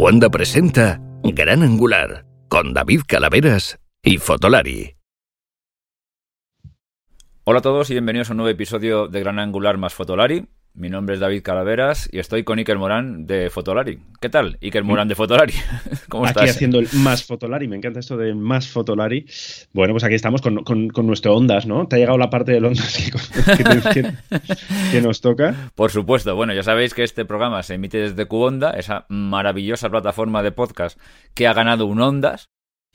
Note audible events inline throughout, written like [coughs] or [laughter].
Cuanda presenta Gran Angular con David Calaveras y Fotolari. Hola a todos y bienvenidos a un nuevo episodio de Gran Angular más Fotolari. Mi nombre es David Calaveras y estoy con Iker Morán de Fotolari. ¿Qué tal, Iker Morán de Fotolari? [laughs] ¿Cómo aquí haciendo el más Fotolari, me encanta esto de más Fotolari. Bueno, pues aquí estamos con, nuestro Ondas, ¿no? ¿Te ha llegado la parte del Ondas [laughs] que, nos toca? Por supuesto. Bueno, ya sabéis que este programa se emite desde Cubonda, esa maravillosa plataforma de podcast que ha ganado un Ondas.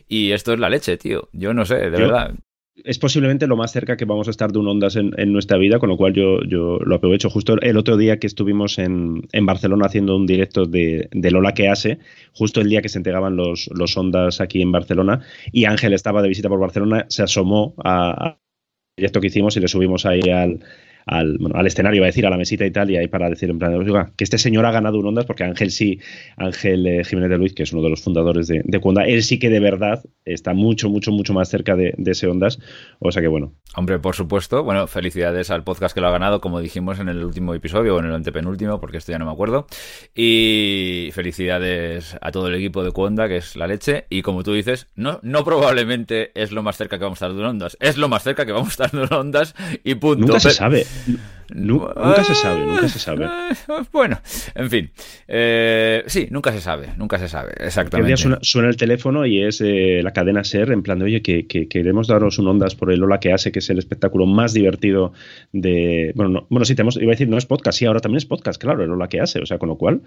Y esto es la leche, tío. Yo no sé, de verdad es posiblemente lo más cerca que vamos a estar de un Ondas en, nuestra vida, con lo cual yo, lo aprovecho. Justo el otro día que estuvimos en, Barcelona haciendo un directo de, Lola que hace, justo el día que se entregaban los, Ondas aquí en Barcelona, y Ángel estaba de visita por Barcelona, se asomó a, directo que hicimos y le subimos ahí al, al, bueno, al escenario, iba a decir, a la mesita y tal, y ahí para decir en plan, que este señor ha ganado un Ondas, porque Ángel sí, Ángel eh, Jiménez de Luis, que es uno de los fundadores de, de Cuonda, él sí que de verdad está mucho, mucho, mucho más cerca de, ese Ondas, o sea que bueno. Hombre, por supuesto, bueno, felicidades al podcast que lo ha ganado, como dijimos en el último episodio, o en el antepenúltimo, porque esto ya no me acuerdo, y felicidades a todo el equipo de Cuonda, que es la leche, y como tú dices, no, no probablemente es lo más cerca que vamos a estar de un Ondas, es lo más cerca que vamos a estar de un Ondas, y punto. Nunca se sabe. Nunca se sabe, nunca se sabe. Bueno, en fin. Eh, sí, nunca se sabe, nunca se sabe, exactamente. día suena, suena, el teléfono y es eh, la cadena SER, en plan de, oye, que, queremos daros un ondas por el Hola que hace, que es el espectáculo más divertido de... Bueno, no, bueno sí, tenemos, iba a decir, no es podcast, sí, ahora también es podcast, claro, el Hola que hace, o sea, con lo cual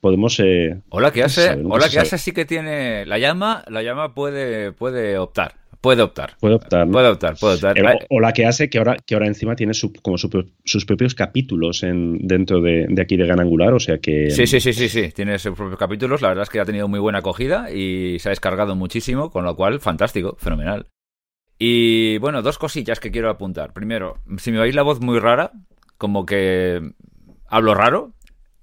podemos... Eh, Hola que hace, Hola que hace sí que tiene... La llama, la llama puede, puede optar Puede optar. Puede optar. Puede optar, puede optar. O, la que hace que ahora, que ahora encima tiene como sus propios capítulos en, dentro de, aquí de Gan Angular, o sea que... Sí, sí, sí, sí, sí, tiene sus propios capítulos. La verdad es que ha tenido muy buena acogida y se ha descargado muchísimo, con lo cual, fantástico, fenomenal. Y bueno, dos cosillas que quiero apuntar. Primero, si me veis la voz muy rara, como que hablo raro,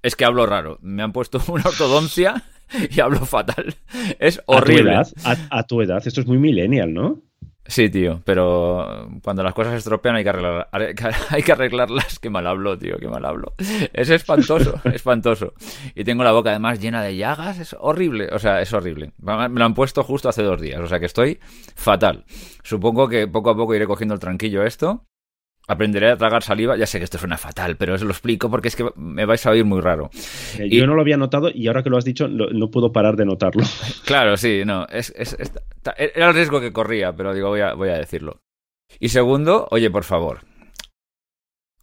es que hablo raro. Me han puesto [laughs] una ortodoncia [laughs] y hablo fatal. Es horrible. A tu, edad, a, tu edad, esto es muy millennial, ¿no? Sí, tío, pero cuando las cosas se estropean hay que, arreglar, [laughs] hay que arreglarlas. Qué mal hablo, tío, qué mal hablo. Es espantoso, [laughs] espantoso. Y tengo la boca además llena de llagas, es horrible, o sea, es horrible. Me lo han puesto justo hace dos días, o sea que estoy fatal. Supongo que poco a poco iré cogiendo el tranquillo esto Aprenderé a tragar saliva. Ya sé que esto suena fatal, pero os lo explico porque es que me vais a oír muy raro. Eh, yo no lo había notado y ahora que lo has dicho no, puedo parar de notarlo. [laughs] Claro, sí, no. Es, era el riesgo que corría, pero digo, voy a, voy a decirlo. Y segundo, oye, por favor,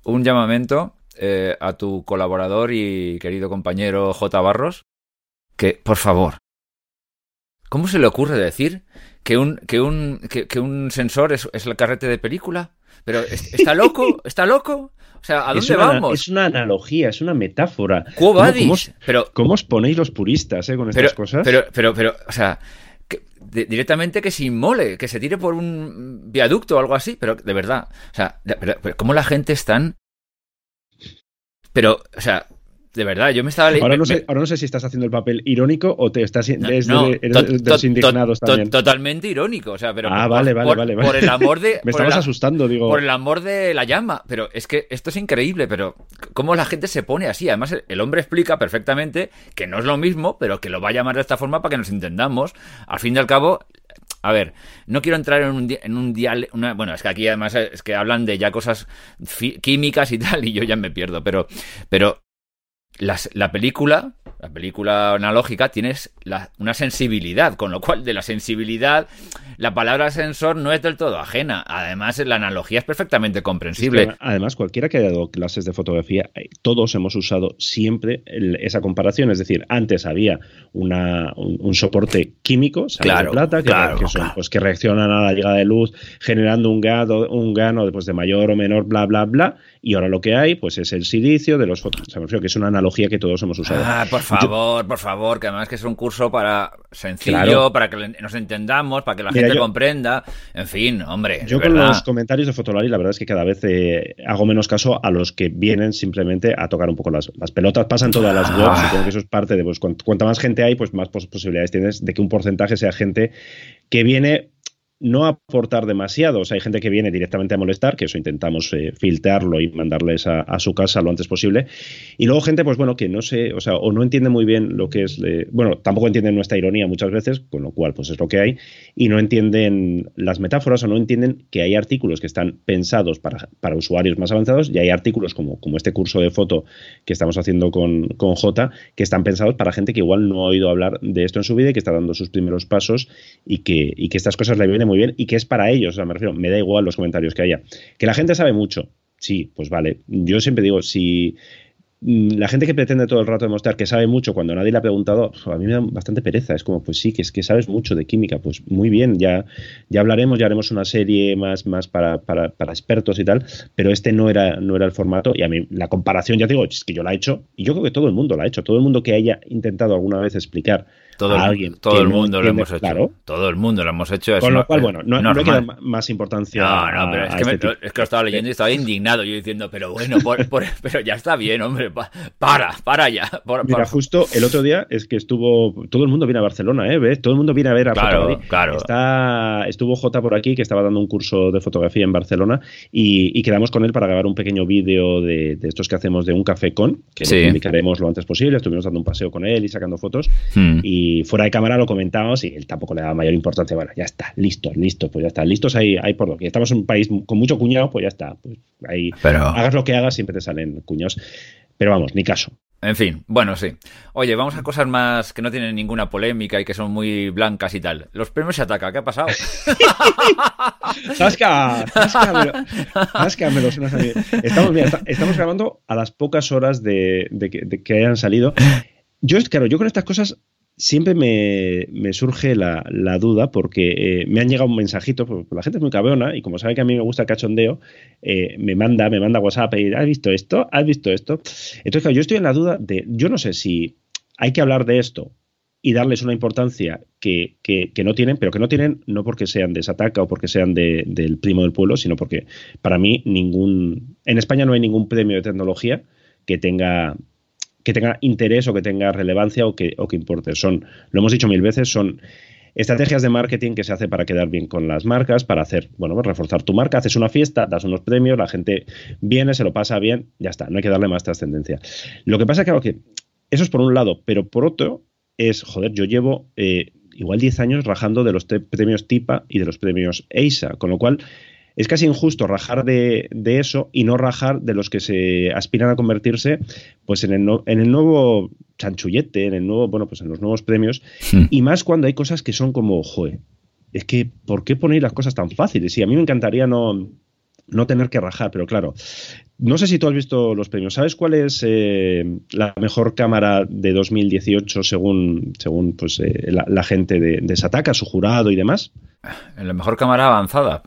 un llamamiento eh, a tu colaborador y querido compañero J. Barros, que, por favor, ¿cómo se le ocurre decir que un, que un, que, un sensor es, es el carrete de película? Pero ¿está loco? [laughs] ¿Está loco? O sea, ¿a dónde vamos? Es una analogía, es una metáfora. ¿Cómo, pero, ¿Cómo os ponéis los puristas eh, con estas cosas? Pero, pero, pero, o sea, directamente que se inmole, que se tire por un viaducto o algo así, pero de verdad. O sea, ¿cómo la gente es tan... Pero, o sea, de verdad, yo me estaba leyendo. Ahora, no sé, ahora no sé si estás haciendo el papel irónico o te estás no, de, los indignados también. totalmente irónico, o sea, pero ah, vale, vale, por, vale, por el amor de [laughs] me estabas asustando, digo. Por el amor de la llama, pero es que esto es increíble, pero cómo la gente se pone así, además el hombre explica perfectamente que no es lo mismo, pero que lo va a llamar de esta forma para que nos entendamos. Al fin y al cabo, a ver, no quiero entrar en un, en un dial, bueno, es que aquí además es que hablan de ya cosas químicas y tal, y yo ya me pierdo, pero, pero la película, la película analógica, tienes una sensibilidad, con lo cual de la sensibilidad la palabra sensor no es del todo ajena. Además, la analogía es perfectamente comprensible. además, cualquiera que haya dado clases de fotografía, eh, todos hemos usado siempre esa comparación. Es decir, antes había una, un, soporte químico, claro, de plata, que, pues, que reaccionan a la llegada de luz, generando un gano, un gano después de mayor o menor, bla, bla, bla. Y ahora lo que hay, pues es el silicio de los fotos. que es una analogía que todos hemos usado. Ah, por favor, por favor, que además que es un curso para sencillo, para que nos entendamos, para que la gente comprenda. En fin, hombre. Yo con los comentarios de Fotolari, la verdad es que cada vez eh, hago menos caso a los que vienen simplemente a tocar un poco las, pelotas. Pasan todas las webs, ah. supongo que eso es parte de, pues, cuanta más gente hay, pues más posibilidades tienes de que un porcentaje sea gente que viene no aportar demasiado. O sea, hay gente que viene directamente a molestar, que eso intentamos eh, filtrarlo y mandarles a, su casa lo antes posible. Y luego gente, pues bueno, que no sé, o sea, o no entiende muy bien lo que es, bueno, tampoco entienden nuestra ironía muchas veces, con lo cual, pues es lo que hay, y no entienden las metáforas o no entienden que hay artículos que están pensados para, para usuarios más avanzados y hay artículos como, como este curso de foto que estamos haciendo con, con J, que están pensados para gente que igual no ha oído hablar de esto en su vida y que está dando sus primeros pasos y que, y que estas cosas le vienen muy bien y que es para ellos. O sea, me refiero, me da igual los comentarios que haya. Que la gente sabe mucho. Sí, pues vale. Yo siempre digo, si mm, la gente que pretende todo el rato demostrar que sabe mucho cuando nadie le ha preguntado, a mí me da bastante pereza. Es como, pues sí, que es que sabes mucho de química. Pues muy bien, ya, ya hablaremos, ya haremos una serie más, más para, para, expertos y tal, pero este no era, no era el formato. Y a mí la comparación, ya digo, es que yo la he hecho, y yo creo que todo el mundo la ha hecho. Todo el mundo que haya intentado alguna vez explicar todo, alguien. Todo el mundo lo hemos hecho. Todo el mundo lo hemos hecho. Con lo cual, bueno, no, no hay que dar más importancia. No, no, pero es, que este es, que lo estaba leyendo y estaba indignado. Yo diciendo, pero bueno, [laughs] pero ya está bien, hombre. para, para ya. Mira, justo el otro día es que estuvo. Todo el mundo viene a Barcelona, ¿eh? ¿Ves? Todo el mundo viene a ver a Claro, claro. Está, estuvo J por aquí, que estaba dando un curso de fotografía en Barcelona, y, quedamos con él para grabar un pequeño vídeo de, estos que hacemos de un café con, que lo publicaremos lo antes posible. Estuvimos dando un paseo con él y sacando fotos. Hmm. Y fuera de cámara lo comentamos y él tampoco le da mayor importancia. Bueno, ya está, listo, listo, pues ya está. Listos hay, hay por lo que estamos en un país con mucho cuñado, pues ya está. Pues ahí hagas lo que hagas, siempre te salen cuñados. Pero vamos, ni caso. En fin, bueno, sí. Oye, vamos a cosas más que no tienen ninguna polémica y que son muy blancas y tal. Los premios se ataca, ¿qué ha pasado? [laughs] ¡Tasca! Estamos, mira, estamos grabando a las pocas horas de, que, de que hayan salido. Yo, claro, yo con estas cosas siempre me, surge la, duda porque eh, me han llegado un mensajito, porque la gente es muy cabrona y como sabe que a mí me gusta el cachondeo, eh, me manda, me manda WhatsApp y ¿has visto esto? ¿Has visto esto? Entonces, claro, yo estoy en la duda de, yo no sé si hay que hablar de esto y darles una importancia que, no tienen, pero que no tienen no porque sean de Sataka o porque sean del primo del pueblo, sino porque para mí ningún, en España no hay ningún premio de tecnología que tenga que tenga interés o que tenga relevancia o que, o que importe. Son, lo hemos dicho mil veces, son estrategias de marketing que se hace para quedar bien con las marcas, para hacer, bueno, pues reforzar tu marca, haces una fiesta, das unos premios, la gente viene, se lo pasa bien, ya está, no hay que darle más trascendencia. Lo que pasa es que, eso es por un lado, pero por otro es, joder, yo llevo eh, igual 10 años rajando de los premios TIPA y de los premios EISA, con lo cual es casi injusto rajar de, eso y no rajar de los que se aspiran a convertirse pues en el, en el nuevo chanchullete, en el nuevo, bueno, pues en los nuevos premios, hmm. y más cuando hay cosas que son como, joder, es que, ¿por qué ponéis las cosas tan fáciles? Sí, a mí me encantaría no, no tener que rajar, pero claro, no sé si tú has visto los premios. ¿Sabes cuál es eh, la mejor cámara de 2018 según, según pues, eh, la, gente de, de Sataka, su jurado y demás? La mejor cámara avanzada.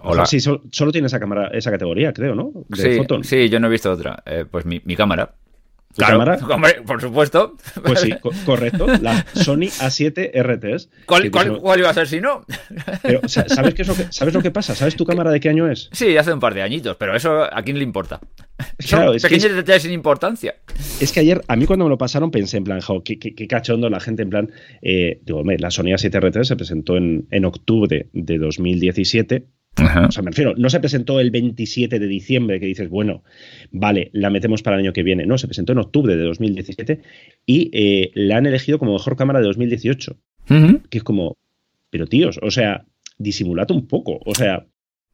Hola. Sí, solo, tiene esa cámara, esa categoría, creo, ¿no? sí, sí, yo no he visto otra. Eh, pues mi, cámara. ¿Tu cámara? [laughs] por supuesto. Pues sí, correcto. La Sony A7 RTS. ¿Cuál, cuál, iba a ser si no? Pero, ¿sabes, qué es lo que, ¿Sabes lo que pasa? ¿Sabes tu cámara de qué año es? Sí, hace un par de añiñitos, pero eso ¿a quién le importa? Son pequeños detalles sin importancia. Es que ayer, a mí cuando me lo pasaron, pensé en plan, qué, qué, cachondo la gente, en plan, eh, digo, la Sony A7 RTS se presentó en, en octubre de 2017 o sea, me refiero, no se presentó el 27 de diciembre que dices, bueno, vale, la metemos para el año que viene. No, se presentó en octubre de 2017 y eh, la han elegido como mejor cámara de 2018. Que es como, pero tíos, o sea, disimulad un poco. O sea,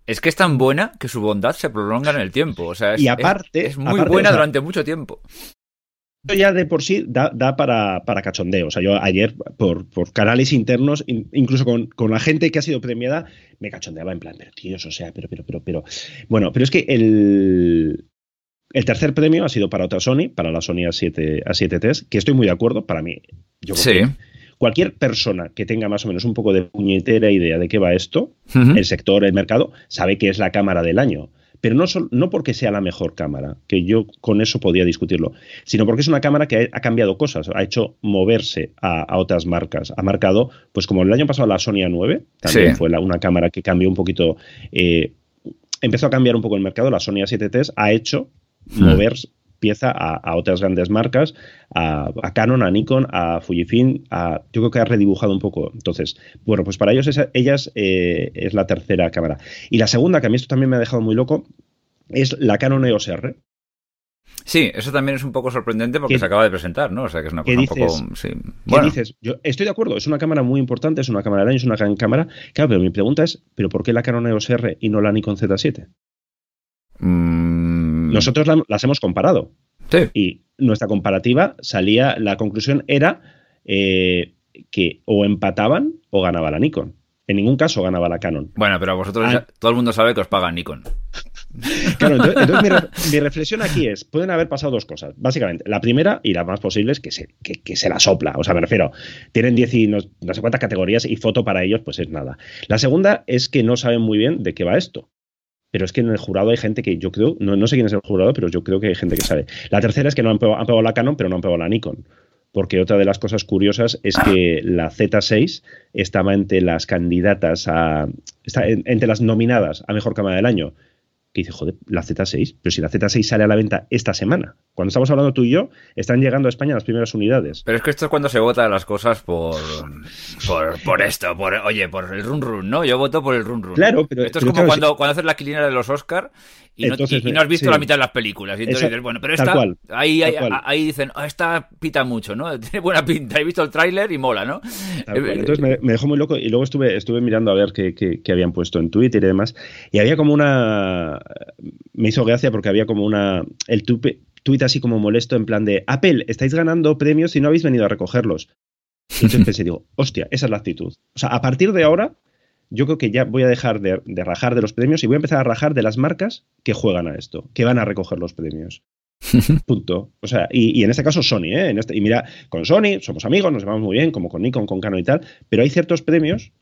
es que es tan buena que su bondad se prolonga en el tiempo. O sea, es, y aparte, es, muy buena durante mucho tiempo ya de por sí da, para, para, cachondeo. O sea, yo ayer, por, canales internos, incluso con, la gente que ha sido premiada, me cachondeaba en plan, pero tíos, o sea, pero, pero, pero, pero. Bueno, pero es que el, el tercer premio ha sido para otra Sony, para la Sony A7, A7 que estoy muy de acuerdo, para mí. Yo sí. cualquier persona que tenga más o menos un poco de puñetera idea de qué va esto, el sector, el mercado, sabe que es la cámara del año pero no, no porque sea la mejor cámara, que yo con eso podía discutirlo, sino porque es una cámara que ha, cambiado cosas, ha hecho moverse a, otras marcas, ha marcado, pues como el año pasado la Sony A9, también fue una cámara que cambió un poquito, eh, empezó a cambiar un poco el mercado, la Sony A7 t ha hecho hmm. mover pieza a, otras grandes marcas, a, Canon, a Nikon, a Fujifilm, a, yo creo que ha redibujado un poco. Entonces, bueno, pues para ellos ellas eh, es la tercera cámara. Y la segunda, que a mí esto también me ha dejado muy loco, es la Canon EOS R. Sí, eso también es un poco sorprendente porque se acaba de presentar, ¿no? O sea, que es una cosa un poco... Sí. ¿Qué dices? Yo estoy de acuerdo, es una cámara muy importante, es una cámara de año, es una gran cámara. Claro, pero mi pregunta es, ¿pero por qué la Canon EOS R y no la Nikon Z7? Mm. Nosotros las hemos comparado. Sí. Y nuestra comparativa salía, la conclusión era eh, que o empataban o ganaba la Nikon. En ningún caso ganaba la Canon. Bueno, pero a vosotros ah. todo el mundo sabe que os paga Nikon. [laughs] Claro, entonces, [laughs] mi, reflexión aquí es, pueden haber pasado dos cosas. Básicamente, la primera y la más posible es que se, que, se la sopla. O sea, me refiero, tienen 10 y no, sé cuántas categorías y foto para ellos, pues es nada. La segunda es que no saben muy bien de qué va esto. Pero es que en el jurado hay gente que yo creo, no, no sé quién es el jurado, pero yo creo que hay gente que sabe. La tercera es que no han pegado, la Canon, pero no han pegado la Nikon porque otra de las cosas curiosas es que la Z6 estaba entre las candidatas a. Está entre las nominadas a mejor cámara del año que dice, joder, la Z6, pero si la Z6 sale a la venta esta semana. Cuando estamos hablando tú y yo, están llegando a España las primeras unidades. Pero es que esto es cuando se vota las cosas por, por, esto, por, oye, por el run run, ¿no? Yo voto por el run run. Claro, pero... Esto es como cuando, cuando haces la quilina de los Oscar y, no, has visto la mitad de las películas. Y entonces dices, bueno, pero esta, ahí, ahí, dicen, oh, esta pita mucho, ¿no? [laughs] Tiene buena pinta. He visto el tráiler y mola, ¿no? [laughs] Entonces me, dejó muy loco y luego estuve, estuve mirando a ver qué, qué, habían puesto en Twitter y demás. Y había como una... Me hizo gracia porque había como una... El tupe, tuit así como molesto en plan de, Apple, estáis ganando premios y no habéis venido a recogerlos. Y entonces [laughs] pensé, digo, hostia, esa es la actitud. O sea, a partir de ahora yo creo que ya voy a dejar de, rajar de los premios y voy a empezar a rajar de las marcas que juegan a esto, que van a recoger los premios. [laughs] Punto. O sea, y, en este caso Sony, ¿eh? En este, y mira, con Sony somos amigos, nos llevamos muy bien, como con Nikon, con Canon y tal, pero hay ciertos premios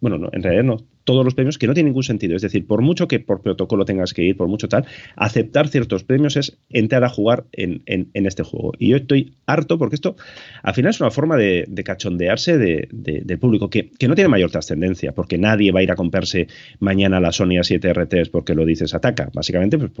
bueno, no, en realidad no, todos los premios que no tienen ningún sentido. Es decir, por mucho que por protocolo tengas que ir, por mucho tal, aceptar ciertos premios es entrar a jugar en, este juego. Y yo estoy harto porque esto al final es una forma de, cachondearse de, del público que, no tiene mayor trascendencia, porque nadie va a ir a comprarse mañana la Sony A7 RTs porque lo dices ataca. Básicamente pues,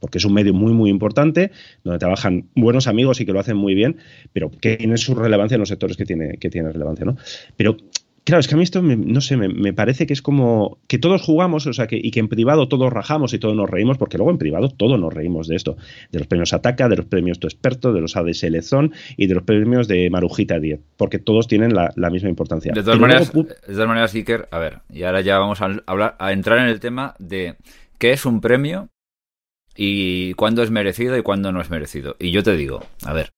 porque es un medio muy, muy importante, donde trabajan buenos amigos y que lo hacen muy bien, pero que tiene su relevancia en los sectores que tiene, que tiene relevancia. ¿no? Pero Claro, es que a mí esto, no sé, me, parece que es como que todos jugamos, o sea, que, y que en privado todos rajamos y todos nos reímos, porque luego en privado todos nos reímos de esto, de los premios Ataca, de los premios Tu Experto, de los ADSL Zone y de los premios de Marujita 10, porque todos tienen la, misma importancia. De todas, maneras, de todas maneras, Iker, a ver, y ahora ya vamos a, hablar, a entrar en el tema de qué es un premio y cuándo es merecido y cuándo no es merecido. Y yo te digo, a ver,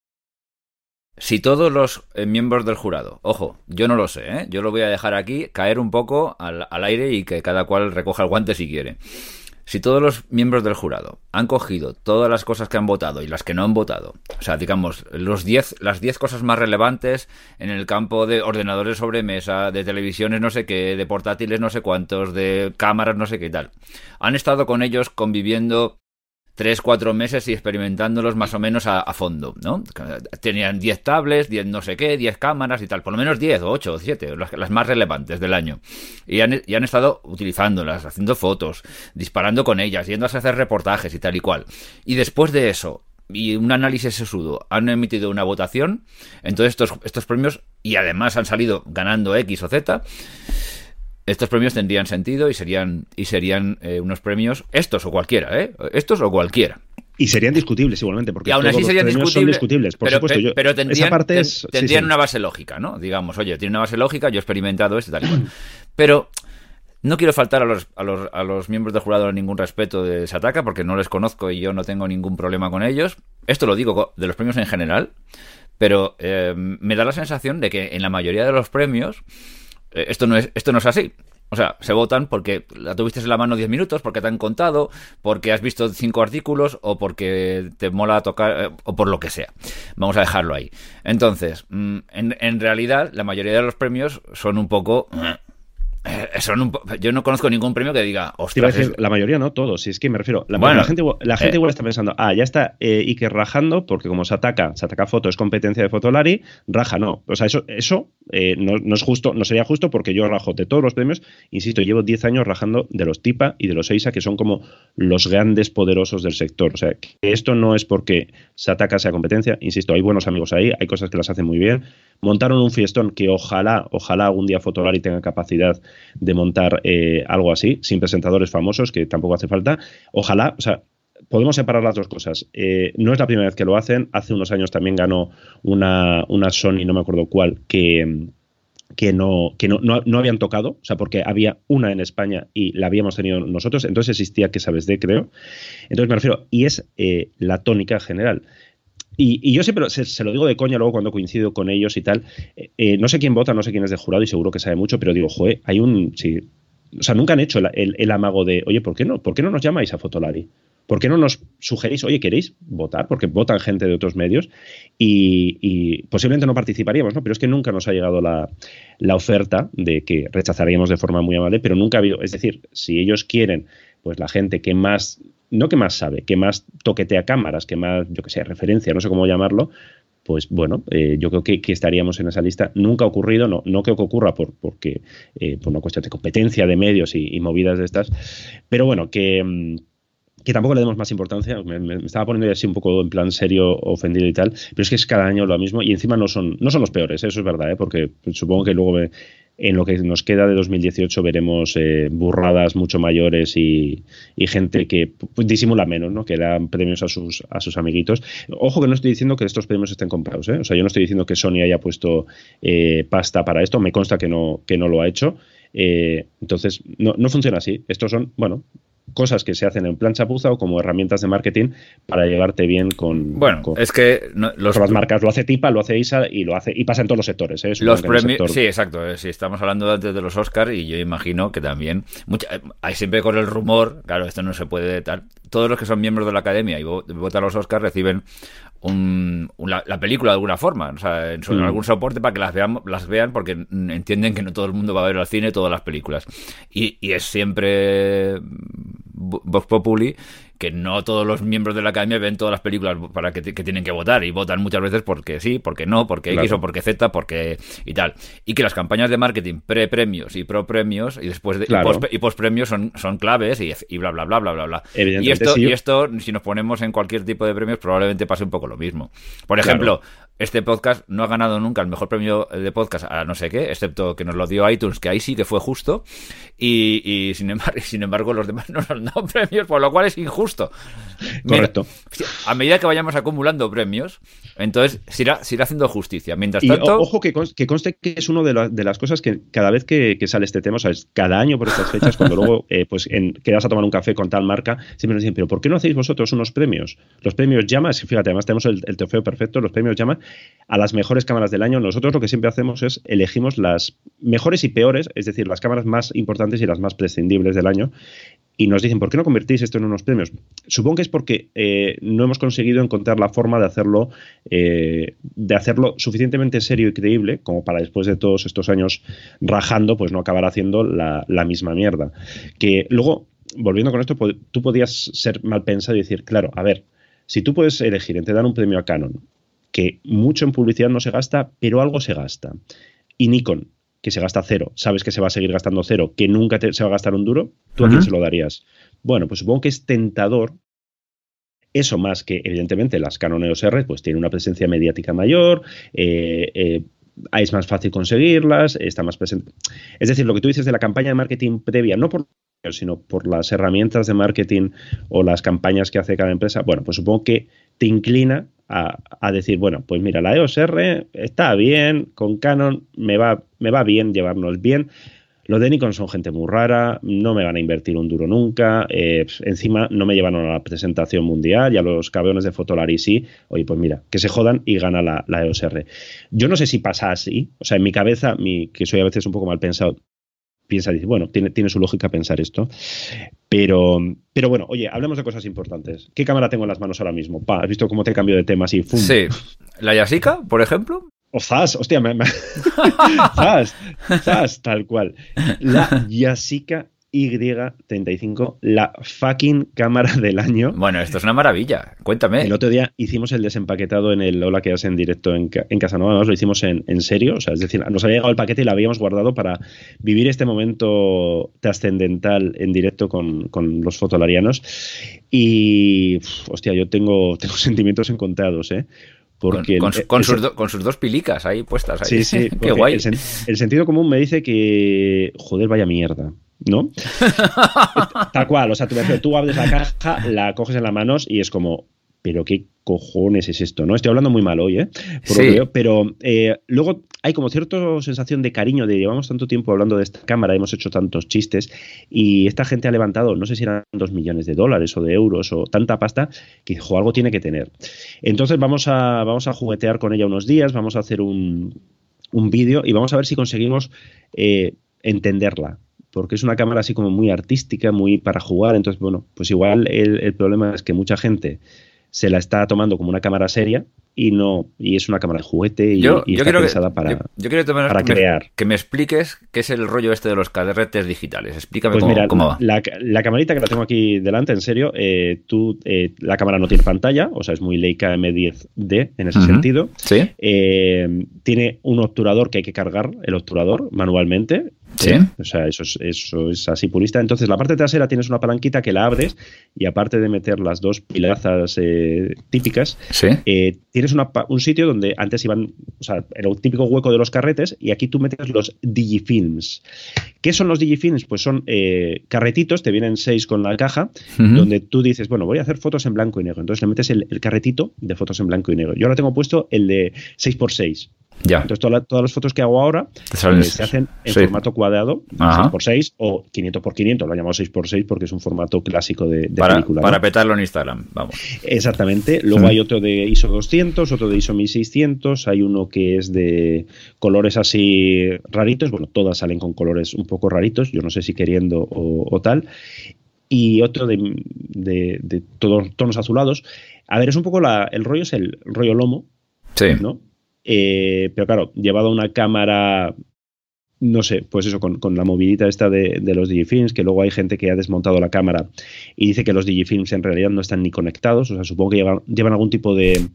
si todos los eh, miembros del jurado, ojo, yo no lo sé, ¿eh? yo lo voy a dejar aquí caer un poco al, aire y que cada cual recoja el guante si quiere. Si todos los miembros del jurado han cogido todas las cosas que han votado y las que no han votado, o sea, digamos, los diez, las 10 cosas más relevantes en el campo de ordenadores sobre mesa, de televisiones no sé qué, de portátiles no sé cuántos, de cámaras no sé qué tal, han estado con ellos conviviendo tres, cuatro meses y experimentándolos más o menos a, fondo, ¿no? Tenían 10 tablets, 10 no sé qué, 10 cámaras y tal, por lo menos 10 o 8 o 7, las, más relevantes del año. Y han, y han, estado utilizándolas, haciendo fotos, disparando con ellas, yendo a hacer reportajes y tal y cual. Y después de eso, y un análisis sesudo, han emitido una votación, entonces estos, estos premios, y además han salido ganando X o Z, estos premios tendrían sentido y serían, y serían eh, unos premios, estos o cualquiera, ¿eh? Estos o cualquiera. Y serían discutibles igualmente, porque aún así serían discutibles, por pero, supuesto. pero tendrían, parte tendrían una base lógica, ¿no? Digamos, oye, tiene una base lógica, yo he experimentado esto tal y cual. Pero no quiero faltar a los, a los, a los miembros del jurado ningún respeto de Sataka, porque no les conozco y yo no tengo ningún problema con ellos. Esto lo digo de los premios en general, pero eh, me da la sensación de que en la mayoría de los premios esto no es, esto no es así. O sea, se votan porque la tuviste en la mano 10 minutos, porque te han contado, porque has visto cinco artículos o porque te mola tocar eh, o por lo que sea. Vamos a dejarlo ahí. Entonces, mm, en, en, realidad, la mayoría de los premios son un poco... eh, son yo no conozco ningún premio que diga, ostras. La mayoría no, todos. Si es que me refiero. La, la gente, la gente eh, igual está pensando, ah, ya está eh, Iker rajando, porque como se ataca, se ataca foto, es competencia de Fotolari, raja no. O sea, eso, eso eh, no, no, es justo, no sería justo porque yo rajo de todos los premios. Insisto, llevo 10 años rajando de los TIPA y de los EISA, que son como los grandes poderosos del sector. O sea, que esto no es porque se ataca sea competencia. Insisto, hay buenos amigos ahí, hay cosas que las hacen muy bien. Montaron un fiestón que ojalá, ojalá algún día Fotolari tenga capacidad de montar eh, algo así, sin presentadores famosos, que tampoco hace falta. Ojalá, o sea, podemos separar las dos cosas. Eh, no es la primera vez que lo hacen. Hace unos años también ganó una, una Sony, no me acuerdo cuál, que, que, no, que no, no, habían tocado, o sea, porque había una en España y la habíamos tenido nosotros, entonces existía que sabes de, creo. Entonces me refiero, y es eh, la tónica general. Y, yo siempre se, se, lo digo de coña luego cuando coincido con ellos y tal. Eh, eh, no sé quién vota, no sé quién es de jurado y seguro que sabe mucho, pero digo, joder, hay un. Sí, o sea, nunca han hecho el, amago de, oye, ¿por qué no? ¿Por qué no nos llamáis a Fotolari? ¿Por qué no nos sugerís, oye, queréis votar? Porque votan gente de otros medios y, posiblemente no participaríamos, ¿no? Pero es que nunca nos ha llegado la, la, oferta de que rechazaríamos de forma muy amable, pero nunca ha habido. Es decir, si ellos quieren, pues la gente que más no que más sabe, que más toquetea cámaras, que más, yo que sé, referencia, no sé cómo llamarlo, pues bueno, eh, yo creo que, estaríamos en esa lista. Nunca ha ocurrido, no, no creo que ocurra por, porque, eh, por una cuestión de competencia de medios y, movidas de estas, pero bueno, que, mm, tampoco le demos más importancia. Me, estaba poniendo así un poco en plan serio, ofendido y tal, pero es que es cada año lo mismo y encima no son, no son los peores, eso es verdad, ¿eh? porque supongo que luego me, en lo que nos queda de 2018 veremos eh, burradas mucho mayores y, gente que pues, disimula menos, ¿no? que dan premios a sus, a sus amiguitos. Ojo que no estoy diciendo que estos premios estén comprados, ¿eh? o sea, yo no estoy diciendo que Sony haya puesto eh, pasta para esto, me consta que no, que no lo ha hecho. entonces, no, no funciona así. Estos son, bueno, cosas que se hacen en plan chapuza o como herramientas de marketing para llevarte bien con. Bueno, es que los, las marcas lo hace Tipa, lo hace Isa y lo hace y pasa en todos los sectores. ¿eh? Los premios, sí, exacto. Eh, si estamos hablando antes de los Oscars y yo imagino que también mucha, hay siempre con el rumor, claro, esto no se puede tal. Todos los que son miembros de la academia y votan los Oscars reciben un, la, película de alguna forma, o sea, en, mm. algún soporte para que las vean, las vean porque entienden que no todo el mundo va a ver al cine todas las películas. Y, y es siempre Vox Populi que no todos los miembros de la academia ven todas las películas para que, tienen que votar y votan muchas veces porque sí, porque no, porque X o porque Z, porque y tal. Y que las campañas de marketing pre-premios y pro-premios y después de, y, post-premios son, son claves y, y, bla, bla, bla, bla, bla, bla. Y esto, y esto, si nos ponemos en cualquier tipo de premios, probablemente pase un poco lo mismo. Por ejemplo, este podcast no ha ganado nunca el mejor premio de podcast a no sé qué, excepto que nos lo dio iTunes, que ahí sí que fue justo, y, sin, embargo, [laughs] sin embargo los demás no nos han dado [laughs] premios, por lo cual es injusto. Correcto. a medida que vayamos acumulando premios, entonces se irá, haciendo justicia. Mientras tanto... ojo que conste, que es una de, las cosas que cada vez que, sale este tema, sea, cada año por estas fechas, cuando luego [laughs] eh, pues en, quedas a tomar un café con tal marca, siempre nos dicen, pero ¿por qué no hacéis vosotros unos premios? Los premios llamas, fíjate, además tenemos el, el trofeo perfecto, los premios llaman a las mejores cámaras del año. Nosotros lo que siempre hacemos es elegimos las mejores y peores, es decir, las cámaras más importantes y las más prescindibles del año. Y nos dicen, ¿por qué no convertís esto en unos premios? Supongo que es porque eh, no hemos conseguido encontrar la forma de hacerlo, eh, de hacerlo suficientemente serio y creíble, como para después de todos estos años rajando, pues no acabar haciendo la, la misma mierda. Que luego, volviendo con esto, tú podías ser mal pensado y decir, claro, a ver, si tú puedes elegir entre dar un premio a Canon que mucho en publicidad no se gasta, pero algo se gasta. Y Nikon, que se gasta cero, sabes que se va a seguir gastando cero, que nunca se va a gastar un duro, ¿tú a quién se lo darías? Bueno, pues supongo que es tentador eso más que, evidentemente, las Canon EOS R pues tienen una presencia mediática mayor, eh, eh, es más fácil conseguirlas, está más presente. Es decir, lo que tú dices de la campaña de marketing previa, no por sino por las herramientas de marketing o las campañas que hace cada empresa, bueno, pues supongo que te inclina a, decir, bueno, pues mira, la EOS está bien, con Canon me va, me va bien llevarnos bien. Los de Nikon son gente muy rara, no me van a invertir un duro nunca, eh, encima no me llevan a la presentación mundial y a los cabrones de Fotolari sí, oye, pues mira, que se jodan y gana la, la R. Yo no sé si pasa así, o sea, en mi cabeza, mi, que soy a veces un poco mal pensado, piensa, dice, bueno, tiene, tiene su lógica pensar esto. Pero, pero bueno, oye, hablemos de cosas importantes. ¿Qué cámara tengo en las manos ahora mismo? Pa, ¿Has visto cómo te cambio de tema así? Sí. ¿La Yasica, por ejemplo? O Zas, hostia, me, me- [laughs] Zas, Zas, tal cual. La [laughs] Yasica Y35, la fucking cámara [laughs] del año. Bueno, esto es una maravilla. Cuéntame. El otro día hicimos el desempaquetado en el Hola que hace en directo en, en Casanova, además lo hicimos en, en serio, o sea, es decir, nos había llegado el paquete y lo habíamos guardado para vivir este momento trascendental en directo con, con los fotolarianos. Y, uf, hostia, yo tengo, [laughs] tengo sentimientos encontrados, ¿eh? Con, Porque con el- sus do- con sus dos pilicas ahí puestas. Ahí. Sí, sí, [laughs] Qué guay. El sentido común me dice que, joder, vaya mierda, ¿no? [laughs] Tal cual, o sea, tú, tú abres la caja, la coges en las manos y es como, pero qué cojones es esto, ¿no? Estoy hablando muy mal hoy, ¿eh? Por Sí. pero eh, luego hay como cierta sensación de cariño de llevamos tanto tiempo hablando de esta cámara, hemos hecho tantos chistes y esta gente ha levantado, no sé si eran dos millones de dólares o de euros o tanta pasta que dijo, algo tiene que tener. Entonces vamos a, vamos a juguetear con ella unos días, vamos a hacer un, un vídeo y vamos a ver si conseguimos eh, entenderla. Porque es una cámara así como muy artística, muy para jugar. Entonces, bueno, pues igual el, el problema es que mucha gente se la está tomando como una cámara seria y no, y es una cámara de juguete y, Yo, y yo está quiero que, pensada para. yo, yo quiero tomar- para que, me, crear. que me expliques qué es el rollo este de los carretes digitales. Explícame Pues cómo, mira, cómo va. La, la camarita que la tengo aquí delante, en serio, eh, tú, eh, la cámara no tiene pantalla, o sea, es muy Leica M10D en ese sentido. ¿Sí? Eh, tiene un obturador que hay que cargar, el obturador, manualmente. Sí. ¿eh? O sea, eso es, eso es así purista. Entonces, la parte trasera tienes una palanquita que la abres y aparte de meter las dos pilazas eh, típicas, Sí. eh, tienes una un sitio donde antes iban, o sea, era un típico hueco de los carretes y aquí tú metes los digifilms. ¿Qué son los digifilms? Pues son carretitos, te vienen seis con la caja, donde tú dices, bueno, voy a hacer fotos en blanco y negro. Entonces le metes el, el carretito de fotos en blanco y negro. Yo ahora tengo puesto el de 6x6. Ya. Entonces toda la- todas las fotos que hago ahora eh, se hacen en Sí. formato cuadrado, Ajá. 6x6 o 500x500. Lo llamamos 6x6 porque es un formato clásico de, de para, película. ¿no? para petarlo en Instagram. Vamos. Exactamente. Luego Mm. hay otro de ISO 200, otro de ISO 1600, hay uno que es de colores así raritos, bueno, todas salen con colores un poco raritos, yo no sé si queriendo o, o tal, y otro de, de- de todos tonos azulados. A ver, es un poco la, el rollo, es el rollo lomo, Sí. ¿no? Eh, pero claro, llevado a una cámara, no sé, pues eso, con, la movilita esta de, de los digifilms, que luego hay gente que ha desmontado la cámara y dice que los digifilms en realidad no están ni conectados, o sea, supongo que llevan, llevan algún tipo de,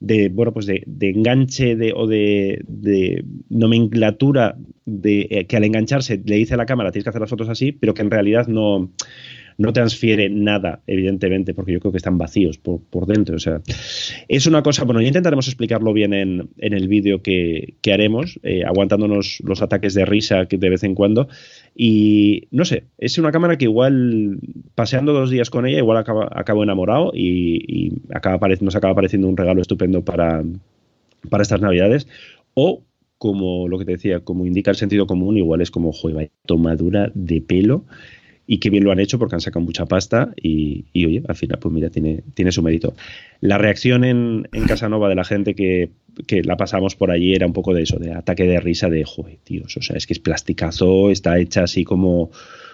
de bueno, pues de, de enganche de, o de, de nomenclatura de, eh, que al engancharse le dice a la cámara tienes que hacer las fotos así, pero que en realidad no, no transfiere nada, evidentemente, porque yo creo que están vacíos por, por dentro. O sea, es una cosa, bueno, ya intentaremos explicarlo bien en, en el vídeo que, que haremos, eh, aguantándonos los ataques de risa de vez en cuando. Y no sé, es una cámara que igual, paseando dos días con ella, igual acaba, acabo enamorado y, y acaba nos acaba pareciendo un regalo estupendo para, para estas navidades. O como lo que te decía, como indica el sentido común, igual es como, joder, tomadura de pelo y qué bien lo han hecho porque han sacado mucha pasta y, y, oye, al final, pues mira, tiene, tiene su mérito. La reacción en, en Casanova de la gente que, que la pasamos por allí era un poco de eso, de ataque de risa de, joder, tíos, o sea, es que es plasticazo, está hecha así como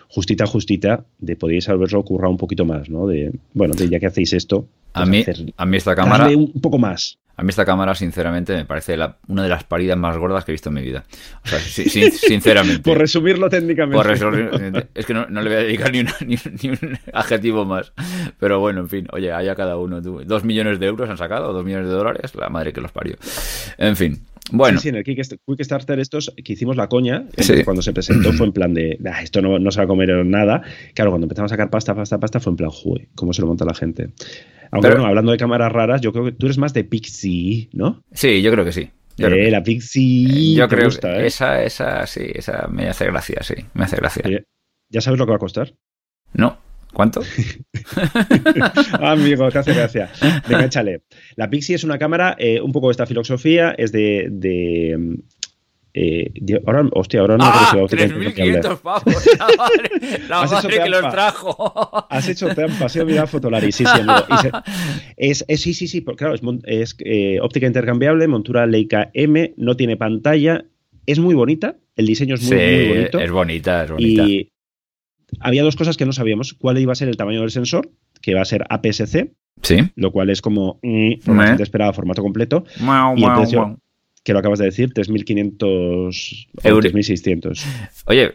justita, justita, de podéis haberlo currado un poquito más, ¿no? De, bueno, de ya que hacéis esto, A pues mí, a mí esta cámara, un poco más. A mí esta cámara, sinceramente, me parece la- una de las paridas más gordas que he visto en mi vida. O sea, si- si- sinceramente. Por resumirlo técnicamente. Por resol- es que no, no le voy a dedicar ni, una- ni un- ni un adjetivo más. Pero bueno, en fin, oye, allá cada uno. tú. Dos millones de euros han sacado, dos millones de dólares, la madre que los parió. En fin, bueno, Sí, sí, en el Kickst- Kickstarter estos que hicimos la coña, eh, Sí. cuando se presentó fue en plan de, "Ah, esto no, no se va a comer nada. Claro, cuando empezamos a sacar pasta, pasta, pasta, fue en plan, joder, ¿cómo se lo monta la gente? Aunque Pero- bueno, hablando de cámaras raras, yo creo que tú eres más de Pixie, ¿no? sí, yo creo que sí. Yo creo Eh, que- la Pixie yo te creo gusta, que ¿eh? esa, esa, sí, esa me hace gracia, sí, me hace gracia. ¿Ya sabes lo que va a costar? ¿No? ¿Cuánto? [laughs] [laughs] Ah, Amigo, te hace gracia. Venga, échale. La Pixie es una cámara, eh, un poco de esta filosofía, es de... de eh, ahora, hostia, ahora no ¡Ah! creo que hablar. 3.500 pavos. [laughs] La madre, la que los trajo. Has hecho trampa, has ido a mirar Fotolari, sí, sí, amigo. Y se- [laughs] es, es- sí, sí, sí, porque, claro, es, eh, óptica intercambiable, montura Leica M, no tiene pantalla, es muy bonita, el diseño es muy, sí, muy bonito. es bonita, es bonita. y había dos cosas que no sabíamos, cuál iba a ser el tamaño del sensor, que va a ser APS-C, Sí. lo cual es como mm, formato Meh. antes esperada, formato completo, Mau, Y el mau, precio- mau. Que lo acabas de decir, 3.500 euros. 3.600. Oye,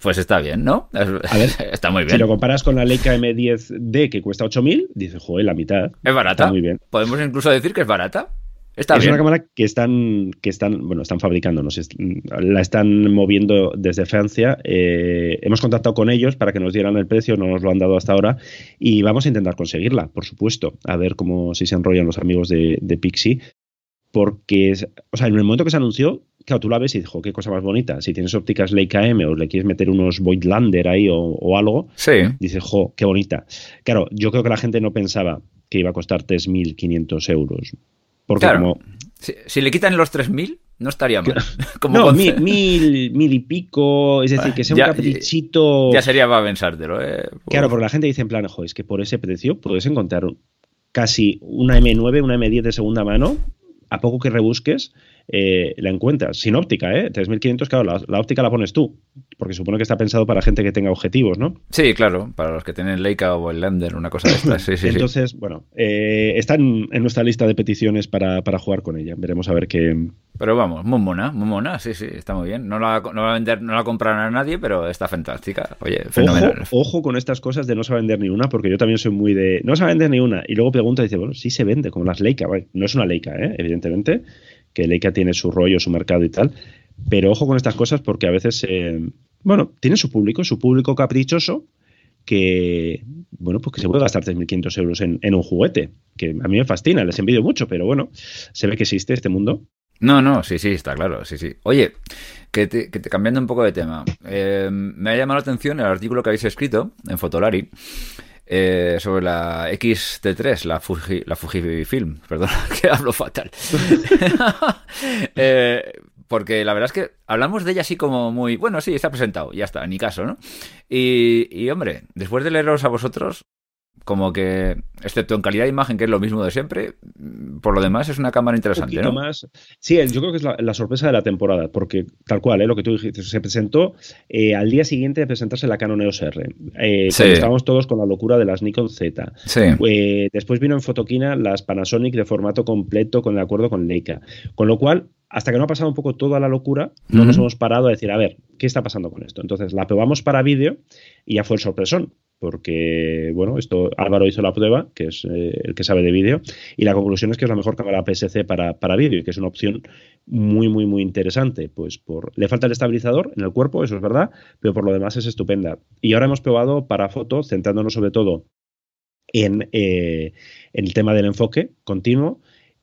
pues está bien, ¿no? A ver, [laughs] está muy bien. Si lo comparas con la Leica M10D que cuesta 8.000, dices, joder, la mitad. Es barata. muy bien. Podemos incluso decir que es barata. Está es una cámara que están, que están, bueno, están fabricando, no sé, la están moviendo desde Francia. Eh, hemos contactado con ellos para que nos dieran el precio, no nos lo han dado hasta ahora, y vamos a intentar conseguirla, por supuesto, a ver cómo si se enrollan los amigos de, de Pixie, porque, o sea, en el momento que se anunció, claro, tú la ves y dijo, qué cosa más bonita. Si tienes ópticas Leica M o le quieres meter unos Voigtlander ahí o, algo, sí. dices, jo, qué bonita. Claro, yo creo que la gente no pensaba que iba a costar 3.500 euros. Porque como... Si, le quitan los 3.000, no estaría mal. [laughs] Como no, mil, mil, y pico, es decir, que sea un caprichito... Ya sería para pensártelo, ¿eh? Claro, porque la gente dice en plan, jo, es que por ese precio puedes encontrar casi una M9, una M10 de segunda mano, a poco que rebusques, eh, la encuentras. Sin óptica, ¿eh? 3.500, claro, la, óptica la pones tú, porque supone que está pensado para gente que tenga objetivos, ¿no? Sí, claro, para los que tienen Leica o el Lander, una cosa de [coughs] estas. Sí, sí, Entonces, bueno, eh, está en, nuestra lista de peticiones para, jugar con ella. Veremos a ver qué. Pero vamos, muy mona, muy mona, sí, sí, está muy bien. No la, no va a vender, no la comprarán a nadie, pero está fantástica. Oye, fenomenal. Ojo, con estas cosas de no se va a vender ni una, porque yo también soy muy de. No se va a vender ni una. Y luego pregunta y dice, bueno, sí se vende, como las Leica. no es una Leica, ¿eh? evidentemente que Leica tiene su rollo, su mercado y tal. Pero ojo con estas cosas porque a veces, eh, bueno, tiene su público, su público caprichoso que, bueno, pues que se puede gastar 3.500 euros en, un juguete, que a mí me fascina, les envidio mucho, pero bueno, se ve que existe este mundo. No, no, sí, sí, está claro, sí, sí. Oye, que, te, cambiando un poco de tema, eh, me ha llamado la atención el artículo que habéis escrito en Fotolari eh, sobre la XT3, la, Fuji, la Fujifilm, [laughs] perdón, que hablo fatal. [laughs] Eh, porque la verdad es que hablamos de ella así como muy, bueno, sí, está presentado, ya está, en mi caso, ¿no? Y, y hombre, después de leeros a vosotros, como que, excepto en calidad de imagen, que es lo mismo de siempre, por lo demás es una cámara interesante, ¿no? Más. Sí, yo creo que es la, sorpresa de la temporada, porque tal cual, ¿eh? lo que tú dijiste, se presentó eh, al día siguiente de presentarse la Canon EOS R. Eh, estábamos todos con la locura de las Nikon Z. Sí. después vino en fotoquina las Panasonic de formato completo con el acuerdo con Leica. Con lo cual, hasta que no ha pasado un poco toda la locura, no nos hemos parado a decir, a ver, ¿qué está pasando con esto? Entonces la probamos para vídeo y ya fue el sorpresón, porque, bueno, esto Álvaro hizo la prueba, que es eh, el que sabe de vídeo, y la conclusión es que es la mejor cámara PSC para, para vídeo y que es una opción muy, muy, muy interesante. Pues por le falta el estabilizador en el cuerpo, eso es verdad, pero por lo demás es estupenda. Y ahora hemos probado para foto, centrándonos sobre todo en, eh, el tema del enfoque continuo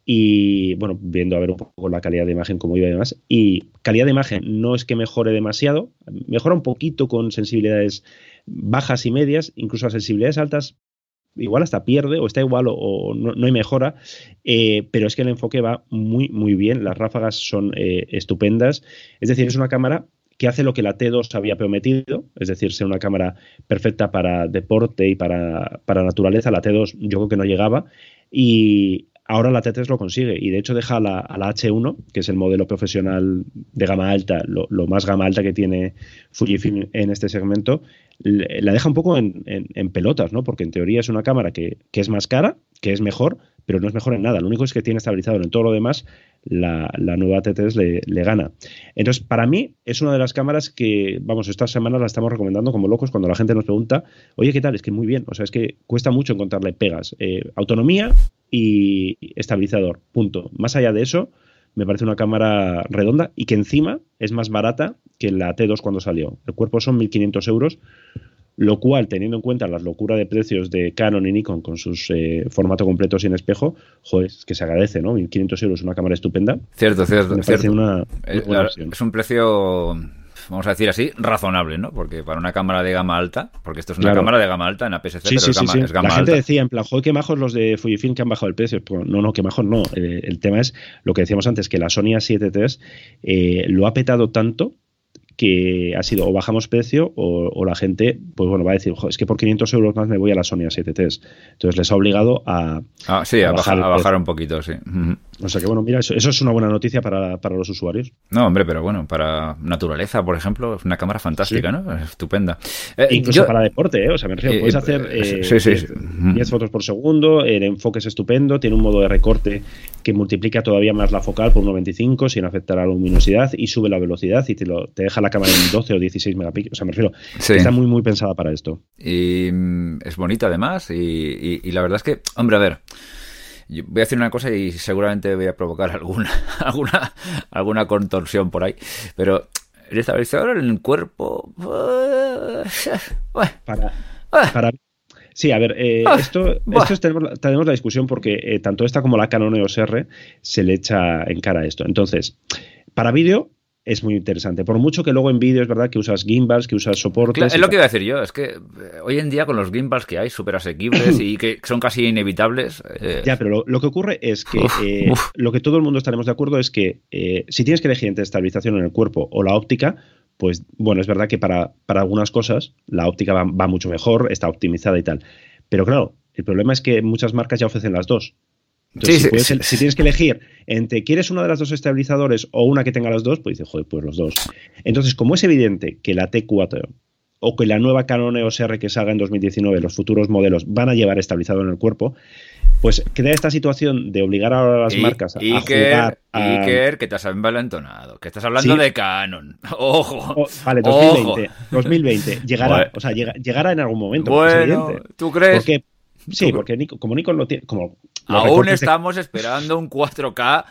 y bueno, viendo a ver un poco la calidad de imagen como iba y demás. Y calidad de imagen no es que mejore demasiado, mejora un poquito con sensibilidades bajas y medias, incluso las sensibilidades altas igual hasta pierde o está igual o, no, hay mejora, eh, pero es que el enfoque va muy, muy bien, las ráfagas son eh, estupendas, es decir, es una cámara que hace lo que la T2 había prometido, es decir, ser una cámara perfecta para deporte y para, para naturaleza, la T2 yo creo que no llegaba, Ahora la T3 lo consigue y de hecho deja a la, H1, que es el modelo profesional de gama alta, lo, más gama alta que tiene Fujifilm en este segmento, la deja un poco en, pelotas, ¿no? Porque en teoría es una cámara que, es más cara, que es mejor, pero no es mejor en nada. Lo único es que tiene estabilizador. En todo lo demás, la, nueva T3 le, le, gana. Entonces, para mí, es una de las cámaras que, vamos, estas semanas la estamos recomendando como locos cuando la gente nos pregunta, oye, ¿qué tal? Es que muy bien. O sea, es que cuesta mucho encontrarle pegas. Eh, autonomía, y estabilizador. Punto. Más allá de eso, me parece una cámara redonda y que encima es más barata que la T2 cuando salió. El cuerpo son 1.500 euros, lo cual, teniendo en cuenta la locura de precios de Canon y Nikon con sus eh, formato completo sin espejo, joder, es que se agradece, ¿no? 1.500 euros, una cámara estupenda. Cierto, cierto. Me parece Una, eh, es un precio vamos a decir así, razonable, ¿no? Porque para una cámara de gama alta, porque esto es una cámara de gama alta en APS-C, pero es, gama, es, gama, La gente decía, en plan, joder, qué majos los de Fujifilm que han bajado el precio. Pues, no, no, qué majos no. Eh, el tema es lo que decíamos antes, que la Sony A7 III eh, lo ha petado tanto que ha sido o bajamos precio o, la gente, pues bueno, va a decir, es que por 500 euros más me voy a la Sony A7 III. Entonces les ha obligado a, ah, sí, a, bajar, a bajar un poquito, sí. O sea que bueno, mira, eso, eso es una buena noticia para, para, los usuarios. No, hombre, pero bueno, para naturaleza, por ejemplo, es una cámara fantástica, ¿no? Estupenda. Eh, Incluso para deporte, ¿eh? O sea, me refiero, puedes hacer eh, sí, sí, 10 fotos por segundo, el enfoque es estupendo, tiene un modo de recorte que multiplica todavía más la focal por 1.25 sin afectar a la luminosidad y sube la velocidad y te, lo, te deja la cámara en 12 o 16 megapíxeles. O sea, me refiero, está muy, muy pensada para esto. Y mm, es bonita además y, y la verdad es que, hombre, a ver voy a decir una cosa y seguramente voy a provocar [laughs] alguna, alguna, alguna contorsión por ahí. Pero el estabilizador en el cuerpo. [laughs] Para, para, sí, a ver, eh, ah, esto, esto tenemos, tenemos, la discusión porque eh, tanto esta como la Canon EOS R se le echa en cara esto. Entonces, para vídeo, es muy interesante. Por mucho que luego en vídeo es verdad que usas gimbals, que usas soportes. es lo que iba a decir yo, es que eh, hoy en día con los gimbals que hay, súper asequibles [coughs] y que son casi inevitables. Eh, ya, pero lo, que ocurre es que eh, lo que todo el mundo estaremos de acuerdo es que si tienes que elegir entre estabilización en el cuerpo o la óptica, pues bueno, es verdad que para, para algunas cosas la óptica va, va mucho mejor, está optimizada y tal. Pero claro, el problema es que muchas marcas ya ofrecen las dos si, tienes que elegir entre quieres una de las dos estabilizadores o una que tenga las dos, pues dices, joder, pues los dos. Entonces, como es evidente que la T4 o que la nueva Canon EOS R que salga en 2019, los futuros modelos, van a llevar estabilizador en el cuerpo, pues queda esta situación de obligar a las marcas a, jugar a... Iker, que te has envalentonado, que estás hablando de Canon. [laughs] Ojo. Vale, 2020. 2020. Llegará, o sea, llegará en algún momento. Bueno, ¿tú crees? Porque, Sí, porque como Nikon no tiene. Como aún estamos esperando un 4K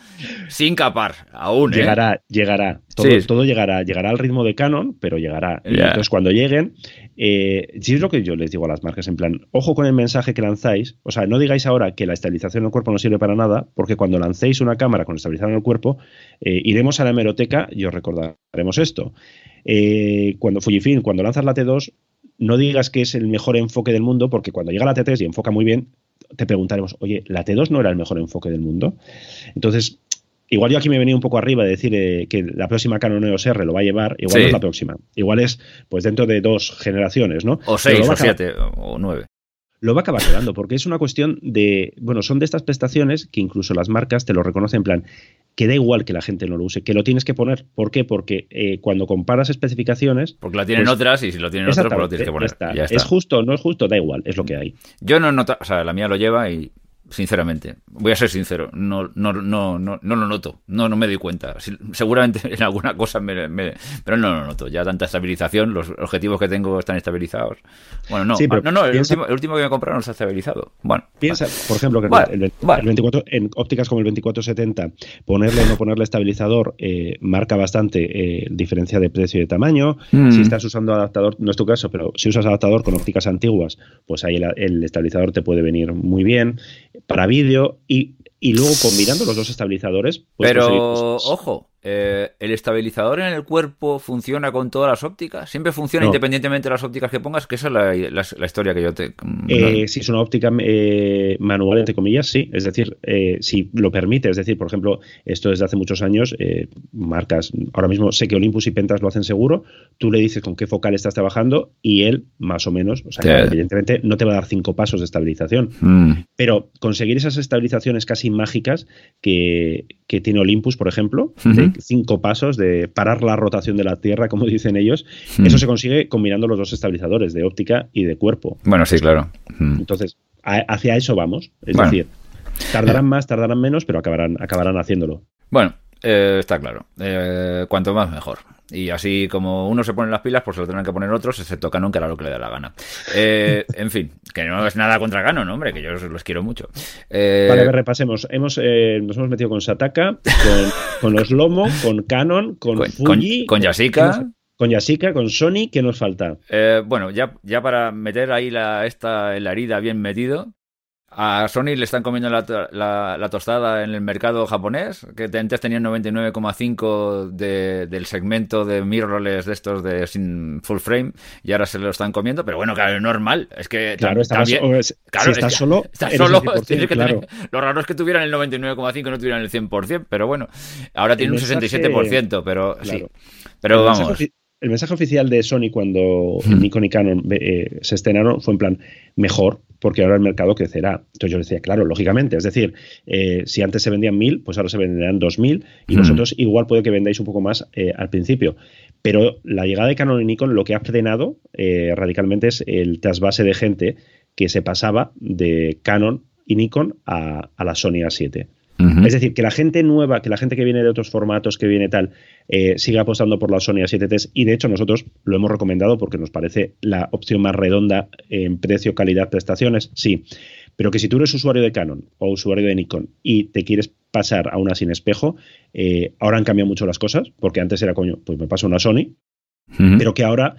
sin capar. Aún. ¿eh? Llegará, llegará. Todo, llegará. Llegará al ritmo de Canon, pero llegará. Entonces, cuando lleguen, eh, si es lo que yo les digo a las marcas, en plan, ojo con el mensaje que lanzáis. O sea, no digáis ahora que la estabilización del cuerpo no sirve para nada, porque cuando lancéis una cámara con estabilización en el cuerpo, eh, iremos a la hemeroteca y os recordaremos esto. Eh, cuando Fujifilm, cuando lanzas la T2, no digas que es el mejor enfoque del mundo, porque cuando llega la T3 y enfoca muy bien, te preguntaremos, oye, ¿la T2 no era el mejor enfoque del mundo? Entonces, igual yo aquí me he venido un poco arriba de decir eh, que la próxima Canon EOS R lo va a llevar, igual no es la próxima. Igual es, pues dentro de dos generaciones, ¿no? O seis, o siete, o nueve lo va a acabar quedando, porque es una cuestión de, bueno, son de estas prestaciones que incluso las marcas te lo reconocen en plan, que da igual que la gente no lo use, que lo tienes que poner. ¿Por qué? Porque eh, cuando comparas especificaciones... Porque la tienen pues otras y si lo tienen otras, pues lo tienes que poner. Es justo, no es justo, da igual, es lo que hay. Yo no noto, o sea, la mía lo lleva y sinceramente. Voy a ser sincero, no, no, no, no, no lo noto, no, no me doy cuenta. Seguramente [laughs] en alguna cosa me, pero no lo noto. Ya tanta estabilización, los objetivos que tengo están estabilizados. Bueno, no, no, no, el, último, que me compraron no está estabilizado. Bueno, piensa, por ejemplo, que el, 24, en ópticas como el 2470, ponerle o no ponerle estabilizador eh, marca bastante eh, diferencia de precio y de tamaño. Mm. Si estás usando adaptador, no es tu caso, pero si usas adaptador con ópticas antiguas, pues ahí el estabilizador te puede venir muy bien para vídeo y, y, luego combinando los dos estabilizadores. Pues Pero, ojo, eh, ¿El estabilizador en el cuerpo funciona con todas las ópticas? ¿Siempre funciona independientemente de las ópticas que pongas? Que esa es la, historia que yo te... Mm, eh, si es una óptica eh, manual, entre comillas, sí. Es decir, si lo permite, es decir, por ejemplo, esto desde hace muchos años, marcas, ahora mismo sé que Olympus y Pentas lo hacen seguro, tú le dices con qué focal estás trabajando y él, más o menos, o sea, evidentemente no te va a dar cinco pasos de estabilización, mm. pero conseguir esas estabilizaciones casi mágicas que, tiene Olympus, por ejemplo, cinco pasos de parar la rotación de la Tierra, como [laughs] dicen ellos. Hmm. Eso se consigue combinando los dos estabilizadores de óptica y de cuerpo. Bueno, sí, claro. Hmm. Entonces, hacia eso vamos. Es decir, tardarán más, tardarán menos, pero acabarán, acabarán haciéndolo. Bueno, eh, está claro. Eh, cuanto más, mejor. Y así como uno se pone las pilas, pues se lo tendrán que poner otros, excepto Canon, que hará lo que le dé la gana. Eh, [laughs] en fin, que no es nada contra Canon, hombre, que yo los, quiero mucho. Vale, repasemos. Hemos, nos hemos metido con Sataka, con, los Lomo, con Canon, con, Fuji. Con, Yasika. Con Yasika, con Sony, ¿qué nos falta? bueno, ya, ya para meter ahí la, esta, la herida bien metido, a Sony le están comiendo la, tostada en el mercado japonés, que antes tenían 99,5 de, del segmento de mirrorless de estos de sin full frame y ahora se lo están comiendo, pero bueno, claro, es normal. Es que claro, está claro, si estás solo, solo [laughs] lo raro es que tuvieran el 99,5 y no tuvieran el 100%, pero bueno, ahora tienen un 67%, pero sí. Pero vamos. El mensaje oficial de Sony cuando Nikon y Canon eh, se estrenaron fue en plan mejor, porque ahora el mercado crecerá. Entonces yo decía, claro, lógicamente, es decir, eh, si antes se vendían mil, pues ahora se venderán dos mil y vosotros igual puede que vendáis un poco más eh, al principio. Pero la llegada de Canon y Nikon lo que ha frenado radicalmente es el trasvase de gente que se pasaba de Canon y Nikon a, a la Sony A7. Es decir, que la gente nueva, que la gente que viene de otros formatos, que viene tal, eh, siga apostando por la Sony A7T y de hecho nosotros lo hemos recomendado porque nos parece la opción más redonda en precio, calidad, prestaciones, sí. Pero que si tú eres usuario de Canon o usuario de Nikon y te quieres pasar a una sin espejo, eh, ahora han cambiado mucho las cosas, porque antes era, coño, pues me paso una Sony, pero que ahora,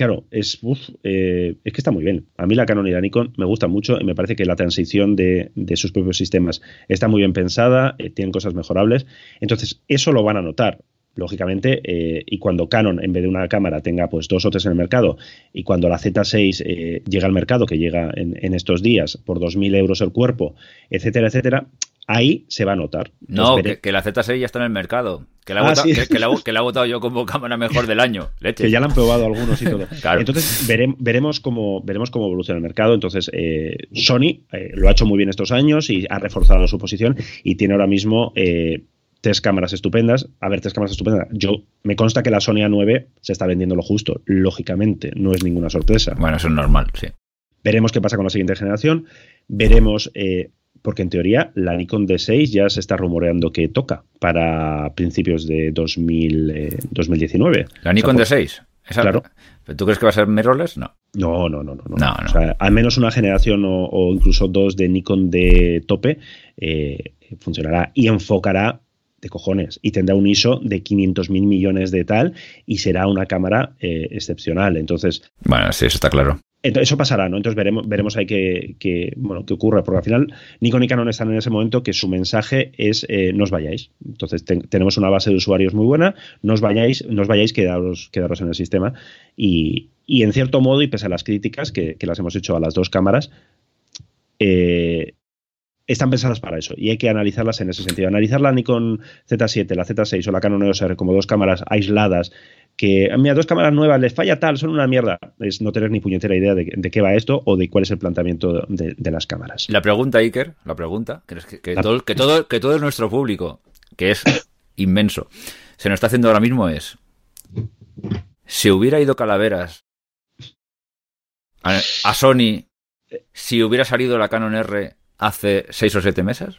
claro, es, eh, es que está muy bien. A mí la Canon y la Nikon me gustan mucho y me parece que la transición de, sus propios sistemas está muy bien pensada, eh, tienen cosas mejorables. Entonces, eso lo van a notar lógicamente, eh, y cuando Canon, en vez de una cámara, tenga pues dos o tres en el mercado, y cuando la Z6 llega al mercado, que llega en, en estos días por 2.000 euros el cuerpo, etcétera, etcétera, ahí se va a notar. no, que, la Z6 ya está en el mercado. Que la, ah, he [laughs] votado yo como cámara mejor del año. Que ya la han probado algunos y todo. [laughs] Entonces veremos, cómo, veremos cómo evoluciona el mercado. Entonces, eh, Sony eh, lo ha hecho muy bien estos años y ha reforzado su posición y tiene ahora mismo eh, tres cámaras estupendas. A ver, tres cámaras estupendas. Yo me consta que la Sony A9 se está vendiendo lo justo, lógicamente. No es ninguna sorpresa. Bueno, eso es normal, sí. Veremos qué pasa con la siguiente generación. Veremos porque en teoría la Nikon D6 ya se está rumoreando que toca para principios de 2000, 2019. Eh, ¿La Nikon D6? claro. ¿Tú crees que va a ser mirrorless? No. No, no, no, no. no. al menos una generación o, incluso dos de Nikon de tope eh, funcionará y enfocará de cojones y tendrá un ISO de 500 mil millones de tal y será una cámara eh, excepcional. Entonces. Bueno, sí, eso está claro. Entonces, eso pasará, ¿no? Entonces veremos, veremos ahí qué, bueno, qué ocurre, porque al final Nikon y Canon están en ese momento que su mensaje es eh, no os vayáis. Entonces tenemos una base de usuarios muy buena, no os vayáis, no os vayáis, quedaros, quedaros en el sistema. Y, en cierto modo, y pese a las críticas que, las hemos hecho a las dos cámaras, eh, están pensadas para eso y hay que analizarlas en ese sentido. Analizar la Nikon Z7, la Z6 o la Canon EOS R como dos cámaras aisladas que, mira, dos cámaras nuevas, les falla tal, son una mierda. Es no tener ni puñetera idea de, qué va esto o de cuál es el planteamiento de, las cámaras. La pregunta, Iker, la pregunta, que, que, todo, que, todo, que todo nuestro público, que es inmenso, se nos está haciendo ahora mismo es, si hubiera ido Calaveras a Sony, si hubiera salido la Canon R hace seis o siete meses?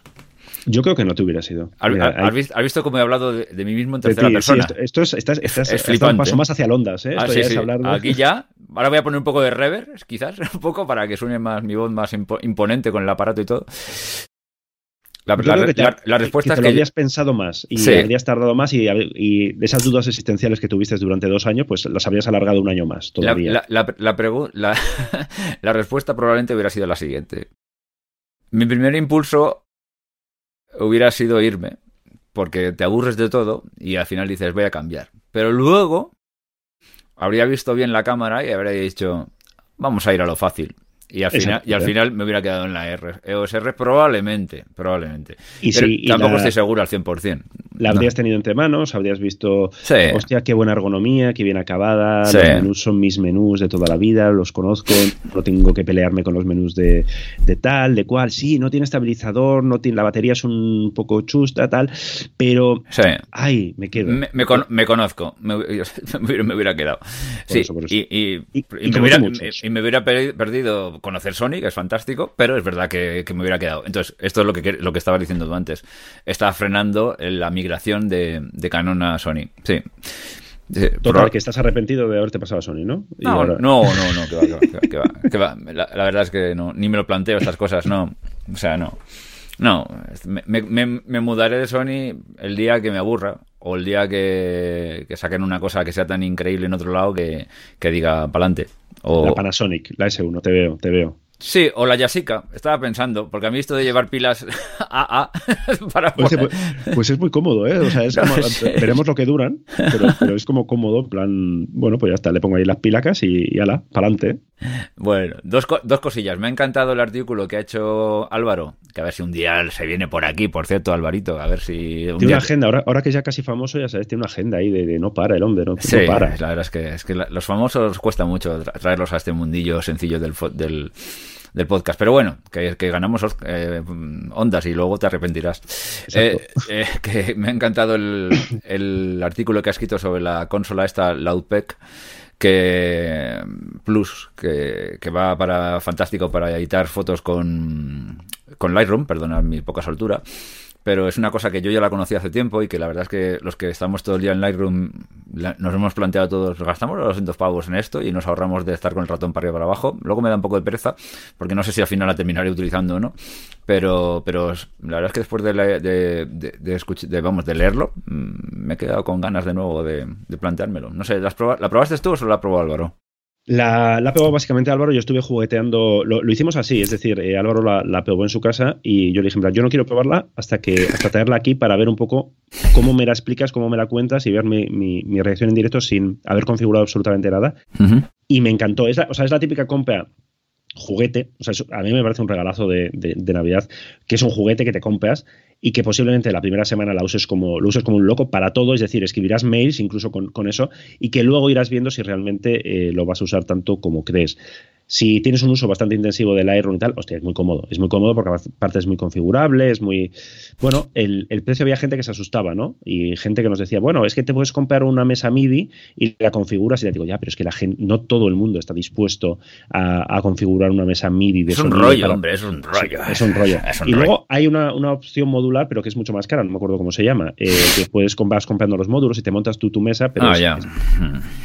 Yo creo que no te hubiera sido. ¿Has, visto, cómo he hablado de, mí mismo en tercera persona? esto, es, estás, un paso más hacia Ondas, ¿eh? Ah, Aquí ya. Ahora voy a poner un poco de reverb, quizás, [laughs] un poco, para que suene más mi voz más imponente con el aparato y todo. La, respuesta es que lo habías pensado más y habrías tardado más y, y, esas dudas existenciales que tuviste durante dos años, pues las habrías alargado un año más todavía. La, [laughs] la respuesta probablemente hubiera sido la siguiente. Mi primer impulso hubiera sido irme, porque te aburres de todo y al final dices voy a cambiar. Pero luego habría visto bien la cámara y habría dicho vamos a ir a lo fácil. Y al, final, y al final me hubiera quedado en la R. EOS R probablemente, probablemente. Y Pero tampoco estoy seguro al 100%. La habrías tenido entre manos, habrías visto, hostia, qué buena ergonomía, qué bien acabada, los menús son mis menús de toda la vida, los conozco, no tengo que pelearme con los menús de, tal, de cual. Sí, no tiene estabilizador, no tiene, la batería es un poco chusta, tal, pero... Ay, me quedo. Me, conozco, [laughs] me, hubiera quedado. sí, Y, me hubiera, perdido conocer Sonic, es fantástico, pero es verdad que, me hubiera quedado. Entonces, esto es lo que, lo que estaba diciendo tú antes. Estaba frenando la migración de, de Canon a Sony. Sí. Total, que estás arrepentido de haberte pasado a Sony, ¿no? no, no, no, no, que va, que va, La, verdad es que no, ni me lo planteo estas cosas, no. O sea, no. No, me, me, mudaré de Sony el día que me aburra o el día que, que saquen una cosa que sea tan increíble en otro lado que, que diga pa'lante. O... La Panasonic, la S1, te veo, te veo. Sí, o la Yasica, estaba pensando, porque a mí esto de llevar pilas [laughs] AA [laughs] para pues, pues, pues, es muy cómodo, ¿eh? O sea, es [laughs] como, veremos lo que duran, pero, es como cómodo, en plan, bueno, pues ya está, le pongo ahí las pilacas y, y ala, para adelante. Bueno, dos, dos cosillas. Me ha encantado el artículo que ha hecho Álvaro, que a ver si un día se viene por aquí, por cierto, Alvarito, a ver si... tiene una agenda, ahora, ahora que ya casi famoso, ya sabes, tiene una agenda ahí de, no para el hombre, no, para. la verdad es que, es que los famosos cuesta mucho traerlos a este mundillo sencillo del, del del podcast. Pero bueno, que, ganamos eh, ondas y luego te arrepentirás. Eh, eh, [laughs] que me ha encantado el, el, artículo que ha escrito sobre la consola esta Loudpack que Plus, que, que, va para fantástico para editar fotos con, con Lightroom, perdona mi poca soltura pero es una cosa que yo ya la conocí hace tiempo y que la verdad es que los que estamos todo el día en Lightroom nos hemos planteado todos, gastamos los 200 pavos en esto y nos ahorramos de estar con el ratón para arriba para abajo. Luego me da un poco de pereza porque no sé si al final la terminaré utilizando o no, pero, pero la verdad es que después de, de, de, vamos, de leerlo mm, me he quedado con ganas de nuevo de, planteármelo. No sé, ¿la, ¿la probaste tú o solo la probó Álvaro? La, la pegó básicamente Álvaro, yo estuve jugueteando, lo, hicimos así, es decir, eh, Álvaro la, la, pegó en su casa y yo le dije, yo no quiero probarla hasta que hasta traerla aquí para ver un poco cómo me la explicas, cómo me la cuentas y ver mi, mi, reacción en directo sin haber configurado absolutamente nada. Y me encantó, es o sea, es la típica compra juguete, o sea, a mí me parece un regalazo de, de, Navidad, que es un juguete que te compras y que posiblemente la primera semana la uses como, lo uses como un loco para todo, es decir, escribirás mails incluso con, eso y que luego irás viendo si realmente eh, lo vas a usar tanto como crees. Si tienes un uso bastante intensivo del Lightroom y tal, hostia, es muy cómodo. Es muy cómodo porque aparte es muy configurable, es muy... Bueno, el, precio había gente que se asustaba, ¿no? Y gente que nos decía, bueno, es que te puedes comprar una mesa MIDI y la configuras y te digo, ya, pero es que la gente, no todo el mundo está dispuesto a, configurar una mesa MIDI de Es un rollo, hombre, es un rollo. es un rollo. [laughs] y luego hay una, opción modular, pero que es mucho más cara, no me acuerdo cómo se llama, eh, que puedes vas comprando los módulos y te montas tú tu mesa, pero ah,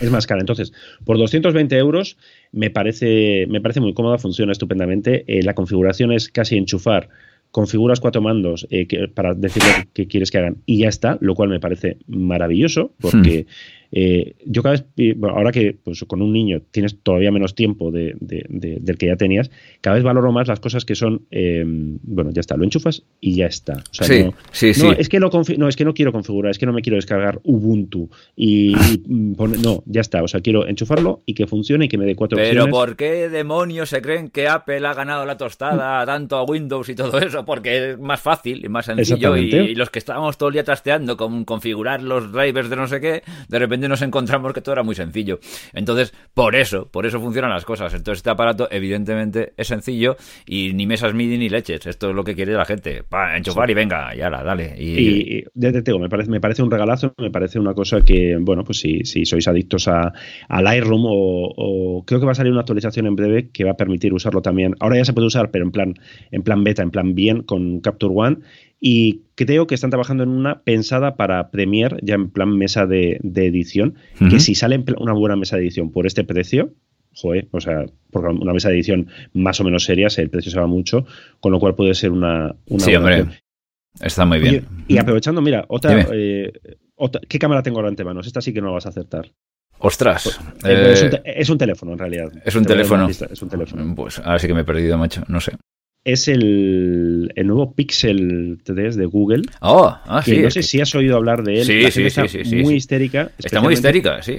es, más cara. Entonces, por 220 euros me parece, me parece muy cómoda, funciona estupendamente. Eh, la configuración es casi enchufar configuras cuatro mandos eh, para decirle qué quieres que hagan y ya está, lo cual me parece maravilloso porque eh, yo cada vez, ahora que pues, con un niño tienes todavía menos tiempo de, del que ya tenías, cada vez valoro más las cosas que son, em, bueno, ya está, lo enchufas y ya está. sí, no, sí, no, Es que no, no, es que no quiero configurar, es que no me quiero descargar Ubuntu y, [laughs] no, ya está, o sea, quiero enchufarlo y que funcione y que me dé cuatro Pero ¿por qué demonios se creen que Apple ha ganado la tostada tanto a Windows y todo eso? Porque es más fácil y más sencillo y, y, los que estábamos todo el día trasteando con configurar los drivers de no sé qué, de repente nos encontramos que todo era muy sencillo. Entonces, por eso, por eso funcionan las cosas. Entonces, este aparato, evidentemente, es sencillo y ni mesas MIDI ni leches. Esto es lo que quiere la gente. Para enchufar y venga, y ahora, dale. Y, ya te digo, me parece, me parece un regalazo, me parece una cosa que, bueno, pues si, si sois adictos a, a Lightroom o, o, creo que va a salir una actualización en breve que va a permitir usarlo también. Ahora ya se puede usar, pero en plan, en plan beta, en plan bien, con Capture One y creo que están trabajando en una pensada para Premiere, ya en plan mesa de, edición, que si sale una buena mesa de edición por este precio, joder, o sea, porque una mesa de edición más o menos seria, el precio se va mucho, con lo cual puede ser una... una sí, hombre, está muy bien. y aprovechando, mira, eh, otra, ¿qué cámara tengo ahora ante manos? Esta sí que no la vas a acertar. Ostras. Pues, eh, es, un teléfono, en realidad. Es un teléfono. Es un teléfono. Pues ahora sí que me he perdido, macho. No sé es el, nuevo Pixel 3 de Google. Oh, ah, sí. No sé si has oído hablar de él. Sí, sí, sí, sí, Muy histérica. Está muy histérica, sí.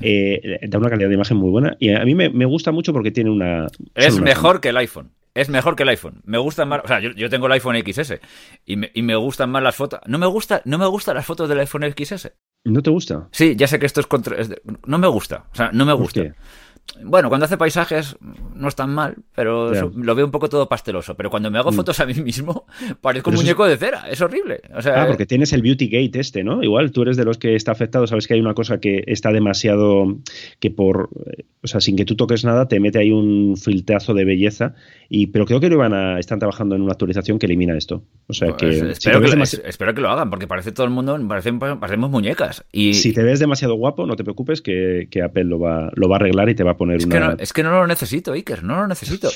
Eh, da una calidad de imagen muy buena. Y a mí me, gusta mucho porque tiene una. Es mejor que el iPhone. Es mejor que el iPhone. Me gustan más. O sea, yo, tengo el iPhone XS y me, y me, gustan más las fotos. No me gusta, no me gustan las fotos del iPhone XS. ¿No te gusta? Sí, ya sé que esto es contra. no me gusta. O sea, no me gusta. Bueno, cuando hace paisajes no es tan mal, pero lo veo un poco todo pasteloso. Pero cuando me hago mm. fotos a mí mismo, [laughs] parezco un muñeco de cera. Es horrible. ah, porque tienes el beauty gate este, ¿no? Igual tú eres de los que está afectado. Sabes que hay una cosa que está demasiado. que por. O sea, sin que tú toques nada, te mete ahí un filtrazo de belleza. Y, pero creo que lo van a. Están trabajando en una actualización que elimina esto. O sea que. Pues espero, que espero, que lo hagan, porque parece todo el mundo. parecemos muñecas. Y, si te ves demasiado guapo, no te preocupes que, que Apple lo va, lo va a arreglar y te va a poner es una. Que no, es que no lo necesito, Iker, no lo necesito.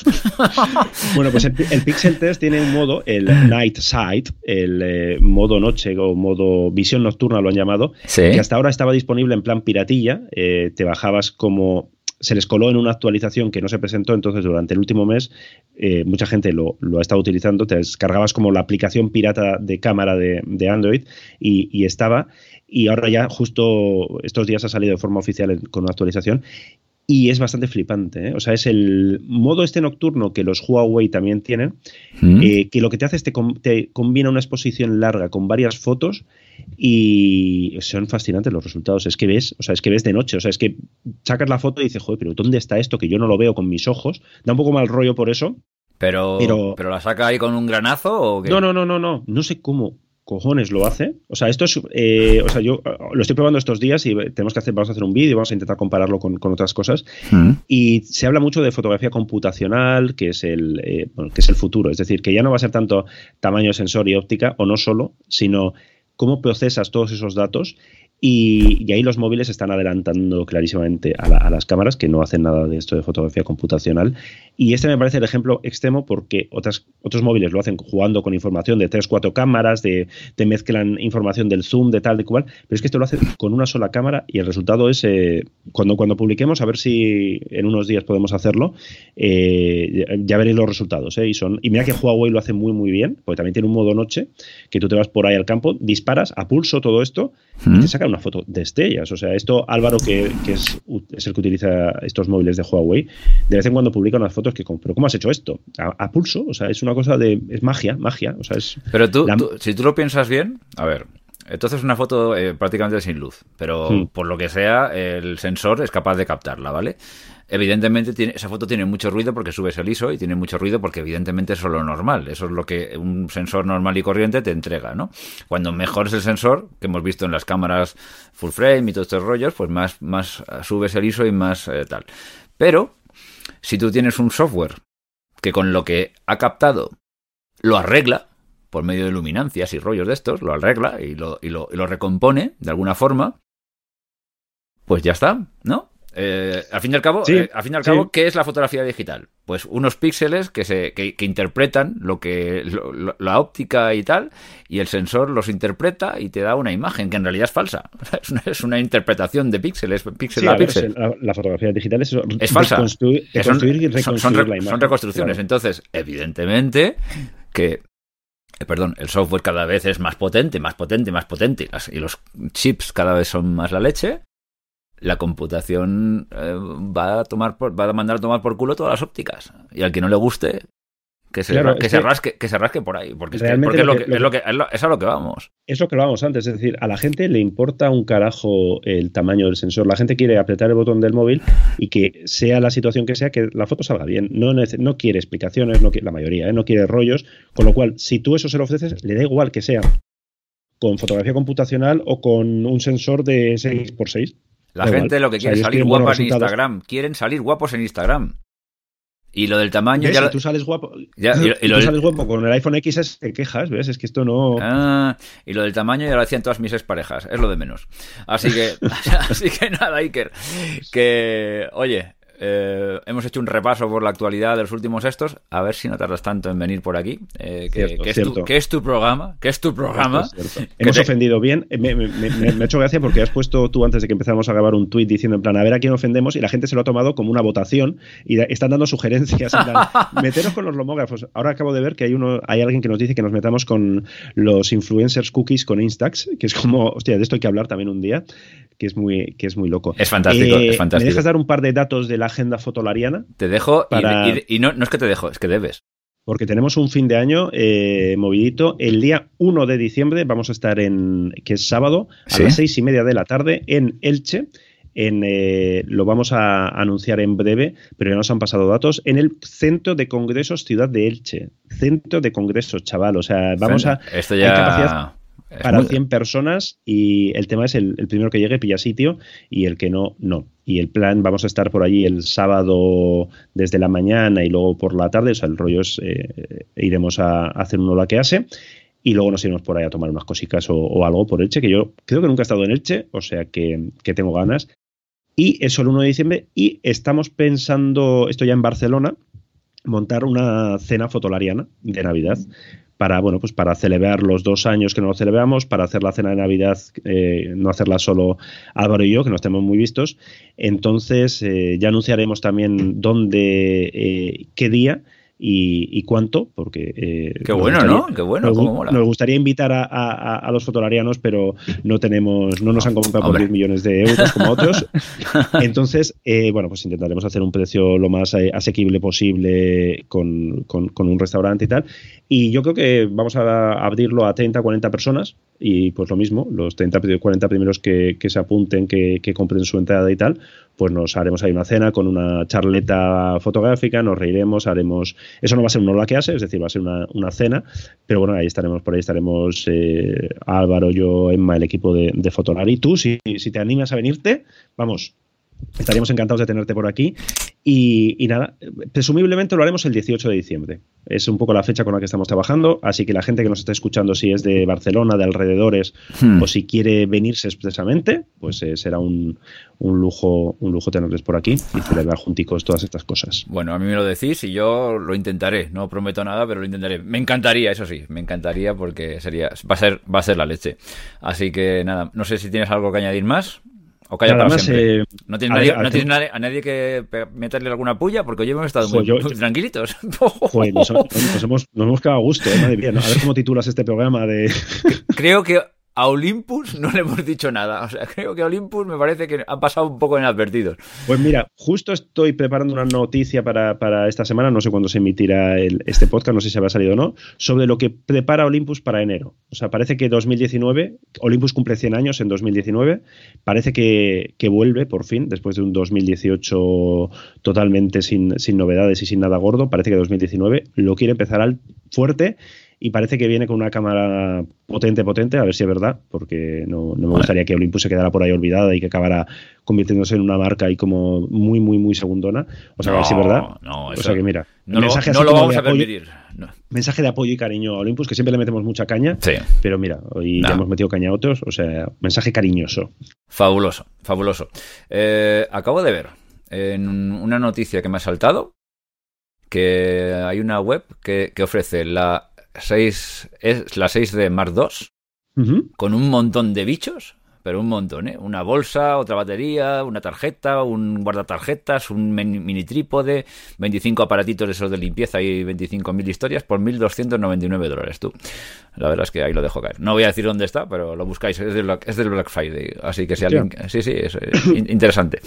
[laughs] bueno, pues el, Pixel 3 tiene un modo, el Night Sight, el eh, modo noche o modo visión nocturna lo han llamado, que hasta ahora estaba disponible en plan piratilla. Eh, te bajabas como se les coló en una actualización que no se presentó, entonces durante el último mes eh, mucha gente lo, ha estado utilizando, te descargabas como la aplicación pirata de cámara de, Android y, estaba, y ahora ya justo estos días ha salido de forma oficial con una actualización y es bastante flipante. ¿eh? O sea, es el modo este nocturno que los Huawei también tienen, mm. eh, que lo que te hace es te, te, combina una exposición larga con varias fotos y son fascinantes los resultados. Es que ves, o sea, es que ves de noche, o sea, es que sacas la foto y dices, joder, pero ¿dónde está esto que yo no lo veo con mis ojos? Da un poco mal rollo por eso. Pero, pero, la saca ahí con un granazo o qué? No, no, no, no, no. No sé cómo cojones lo hace. O sea, esto es. Eh, o sea, yo lo estoy probando estos días y tenemos que hacer, vamos a hacer un vídeo, vamos a intentar compararlo con, otras cosas. Mm. Y se habla mucho de fotografía computacional, que es el eh, que es el futuro. Es decir, que ya no va a ser tanto tamaño sensor y óptica, o no solo, sino cómo procesas todos esos datos y, ahí los móviles están adelantando clarísimamente a, las cámaras que no hacen nada de esto de fotografía computacional. Y este me parece el ejemplo extremo porque otras, otros móviles lo hacen jugando con información de 3, 4 cámaras, de, te mezclan información del zoom, de tal, de cual, pero es que esto lo hacen con una sola cámara y el resultado es, eh, cuando, cuando publiquemos, a ver si en unos días podemos hacerlo, eh, ya veréis los resultados. Eh, y, son, y mira que Huawei lo hace muy, muy bien, porque también tiene un modo noche, que tú te vas por ahí al campo, disparas a pulso todo esto y te saca una foto de estrellas. O sea, esto Álvaro, que, es, el que utiliza estos móviles de Huawei, de vez en cuando publica unas fotos que, pero ¿cómo has hecho esto? A, pulso, o sea, es una cosa de, es magia, magia. O sea, es pero tú, si tú lo piensas bien, a ver, entonces es una foto eh, prácticamente sin luz, pero hmm. por lo que sea, el sensor es capaz de captarla, ¿vale? Evidentemente tiene, esa foto tiene mucho ruido porque subes el ISO y tiene mucho ruido porque evidentemente eso es lo normal. Eso es lo que un sensor normal y corriente te entrega, ¿no? Cuando mejor es el sensor, que hemos visto en las cámaras full frame y todos estos rollos, pues más, más subes el ISO y más eh, tal. Pero, si tú tienes un software que con lo que ha captado lo arregla, por medio de luminancias y rollos de estos, lo arregla y lo, y lo, recompone de alguna forma, pues ya está, ¿no? Eh, al fin y al cabo, eh, al fin y al cabo ¿qué es la fotografía digital? Pues unos píxeles que, se, que, interpretan lo que la óptica y tal, y el sensor los interpreta y te da una imagen que en realidad es falsa. [laughs] Es una, es una interpretación de píxeles, píxel a píxel. La, fotografía digital es, es falsa. son, son reconstrucciones. Entonces, evidentemente que eh, perdón, el software cada vez es más potente, más potente, más potente, y los chips cada vez son más la leche, la computación eh, va a tomar va a mandar a tomar por culo todas las ópticas. Y al que no le guste, que se, que, se rasque, que se rasque por ahí, porque, es, es, lo que, es, lo que, es, a lo que vamos. Es lo que vamos antes, es decir, a la gente le importa un carajo el tamaño del sensor. La gente quiere apretar el botón del móvil y que sea la situación que sea, que la foto salga bien. No, no quiere explicaciones, no quiere, la mayoría, ¿eh? no quiere rollos, con lo cual, si tú eso se lo ofreces, le da igual que sea con fotografía computacional o con un sensor de 6x6. La gente lo que quiere es salir guapas en Instagram. Quieren salir guapos en Instagram. Y lo del tamaño. Ya tú sales guapo. y, tú sales guapo con el iPhone XS te quejas, ¿ves? Es que esto no. Ah, y lo del tamaño ya lo hacían todas mis exparejas. Es lo de menos. Así que, [laughs] así que nada, Iker. Que, oye, eh, hemos hecho un repaso por la actualidad de los últimos estos. A ver si no tardas tanto en venir por aquí. Eh, que, es tu, es tu, programa. Que es tu programa. hemos ofendido bien. Me, ha hecho gracia porque has puesto tú antes de que empezáramos a grabar un tuit diciendo en plan a ver a quién ofendemos y la gente se lo ha tomado como una votación y están dando sugerencias. En plan, [laughs] meteros con los lomógrafos. Ahora acabo de ver que hay uno, hay alguien que nos dice que nos metamos con los influencers cookies con Instax, que es como, hostia, de esto hay que hablar también un día que es muy, que es muy loco. Es fantástico, es fantástico. ¿Me dejas dar un par de datos de la agenda fotolariana? Te dejo, y, no, no es que te dejo, es que debes porque tenemos un fin de año eh, movidito. El día 1 de diciembre vamos a estar en, que es sábado, a las seis y media de la tarde, en Elche. En, eh, lo vamos a anunciar en breve, pero ya nos han pasado datos, en el Centro de Congresos Ciudad de Elche. Centro de Congresos, chaval. O sea, vamos a... Esto ya para 100 personas y el tema es el, primero que llegue pilla sitio y el que no, no. Y el plan, vamos a estar por allí el sábado desde la mañana y luego por la tarde, o sea, el rollo es, eh, iremos a, hacer un hola que hace y luego nos iremos por ahí a tomar unas cositas o, algo por Elche, que yo creo que nunca he estado en Elche, o sea que, que tengo ganas. Y es el 1 de diciembre y estamos pensando, esto ya en Barcelona, montar una cena fotolariana de Navidad para, bueno, pues para celebrar los dos años que no lo celebramos, para hacer la cena de Navidad, eh, no hacerla solo Álvaro y yo, que nos tenemos muy vistos. Entonces, eh, ya anunciaremos también dónde, eh, qué día y, cuánto, porque... Eh, Qué bueno, ¿no? Qué bueno, nos, cómo mola. nos gustaría invitar a, los fotolarianos, pero no tenemos, no nos han comprado por 10 millones de euros como otros. [laughs] Entonces, eh, bueno, pues intentaremos hacer un precio lo más eh, asequible posible con, con, un restaurante y tal. Y yo creo que vamos a abrirlo a 30, 40 personas y pues lo mismo, los 30, 40 primeros que, se apunten, que, que compren su entrada y tal, pues nos haremos ahí una cena con una charleta fotográfica, nos reiremos, haremos... Eso no va a ser un hace, es decir, va a ser una, una cena, pero bueno, ahí estaremos, por ahí estaremos eh, Álvaro, yo, Emma, el equipo de, de Fotolari. Tú, si, si te animas a venirte, vamos, estaríamos encantados de tenerte por aquí. Y, nada, presumiblemente lo haremos el 18 de diciembre. Es un poco la fecha con la que estamos trabajando, así que la gente que nos está escuchando, si es de Barcelona, de alrededores, hmm. o si quiere venirse expresamente, pues eh, será un, lujo un lujo tenerles por aquí y celebrar junticos todas estas cosas. Bueno, a mí me lo decís y yo lo intentaré. No prometo nada, pero lo intentaré. Me encantaría, eso sí, me encantaría porque sería va a ser va a ser la leche. Así que nada, no sé si tienes algo que añdir más. O calla para siempre. Eh, ¿No tienes, nadie, a, nadie, que meterle alguna pulla? Porque hoy hemos estado muy, tranquilitos. [laughs] nos, hemos, nos hemos quedado a gusto, ¿eh? madre mía. A ver cómo titulas este programa de... Creo que a Olympus no le hemos dicho nada. O sea, creo que a Olympus me parece que han pasado un poco inadvertidos. Pues mira, justo estoy preparando una noticia para, esta semana, no sé cuándo se emitirá este podcast, no sé si habrá salido o no, sobre lo que prepara Olympus para enero. O sea, parece que 2019, Olympus cumple 100 años en 2019, parece que, vuelve por fin, después de un 2018 totalmente sin, sin novedades y sin nada gordo, parece que 2019 lo quiere empezar al fuerte y parece que viene con una cámara potente, potente, a ver si es verdad, porque no, me gustaría que Olympus se quedara por ahí olvidada y que acabara convirtiéndose en una marca ahí como muy, muy, muy segundona. O sea, a ver si es verdad. No, o sea que mira, no mensaje lo, vamos a permitir. Mensaje de apoyo y cariño a Olympus, que siempre le metemos mucha caña, sí. pero mira, hoy ya hemos metido caña a otros, o sea, mensaje cariñoso. Fabuloso, fabuloso. Eh, acabo de ver en una noticia que me ha saltado que hay una web que, que ofrece la 6, es la 6 de Mark II, con un montón de bichos pero un montón, ¿eh? Una bolsa, otra batería, una tarjeta, un guardatarjetas, un mini trípode, 25 aparatitos de esos de limpieza y 25.000 historias por 1.299 dólares, tú. La verdad es que ahí lo dejo caer. No voy a decir dónde está, pero lo buscáis, es del Black, es del Black Friday, así que si alguien... Sí, sí, es [coughs] interesante.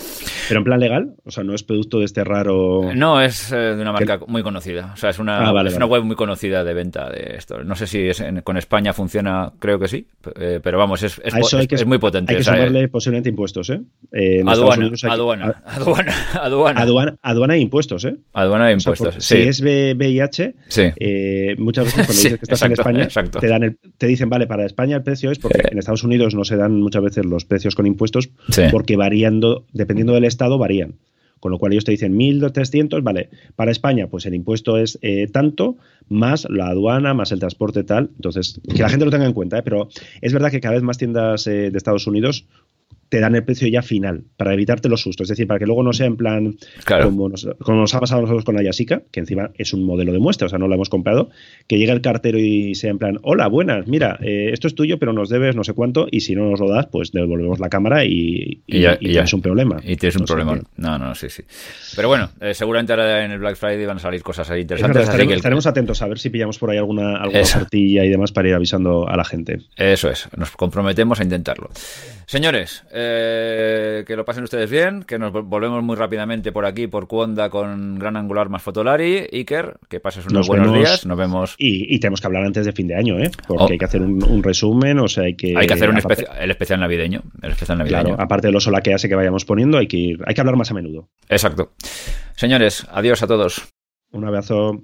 ¿Pero en plan legal? O sea, ¿no es producto de este raro...? No, es eh, de una marca muy conocida. O sea, es una, ah, es una web muy conocida de venta de esto. No sé si es con España funciona, creo que sí, eh, pero vamos, es, es, es muy potente hay que sumarle posiblemente impuestos, ¿eh? aduana, [laughs] aduana, aduana, aduana, aduana. e impuestos, ¿eh? Aduana e impuestos, sí. Si es VIH, eh, muchas veces cuando [laughs] dices que estás en España, te, dan te dicen, vale, para España el precio es porque en Estados Unidos no se dan muchas veces los precios con impuestos porque variando, dependiendo del estado, varían. Con lo cual ellos te dicen 1.300, vale, para España pues el impuesto es eh, tanto, más la aduana, más el transporte tal. Entonces, que la gente lo tenga en cuenta, ¿eh? pero es verdad que cada vez más tiendas eh, de Estados Unidos te dan el precio ya final, para evitarte los sustos. Es decir, para que luego no sea en plan como, nos, ha pasado a nosotros con la Yasica, que encima es un modelo de muestra, o sea, no la hemos comprado, que llega el cartero y sea en plan, hola, buenas, mira, eh, esto es tuyo, pero nos debes no sé cuánto, y si no nos lo das, pues devolvemos la cámara y, ya, tienes un problema. Y tienes un problema. No, no, sí, sí. Pero bueno, eh, seguramente ahora en el Black Friday van a salir cosas ahí interesantes. estaremos, atentos a ver si pillamos por ahí alguna, alguna y demás para ir avisando a la gente. Eso es, nos comprometemos a intentarlo. Señores, eh, que lo pasen ustedes bien, que nos volvemos muy rápidamente por aquí, por Cuonda, con Gran Angular más Fotolari. Iker, que pases unos buenos días, nos vemos. Y, tenemos que hablar antes de fin de año, ¿eh? Porque oh. hay que hacer un, resumen, o sea, hay que... Hay que hacer un el especial navideño, el especial navideño. Claro, aparte de los hace que vayamos poniendo, hay que, hay que hablar más a menudo. Exacto. Señores, adiós a todos. Un abrazo.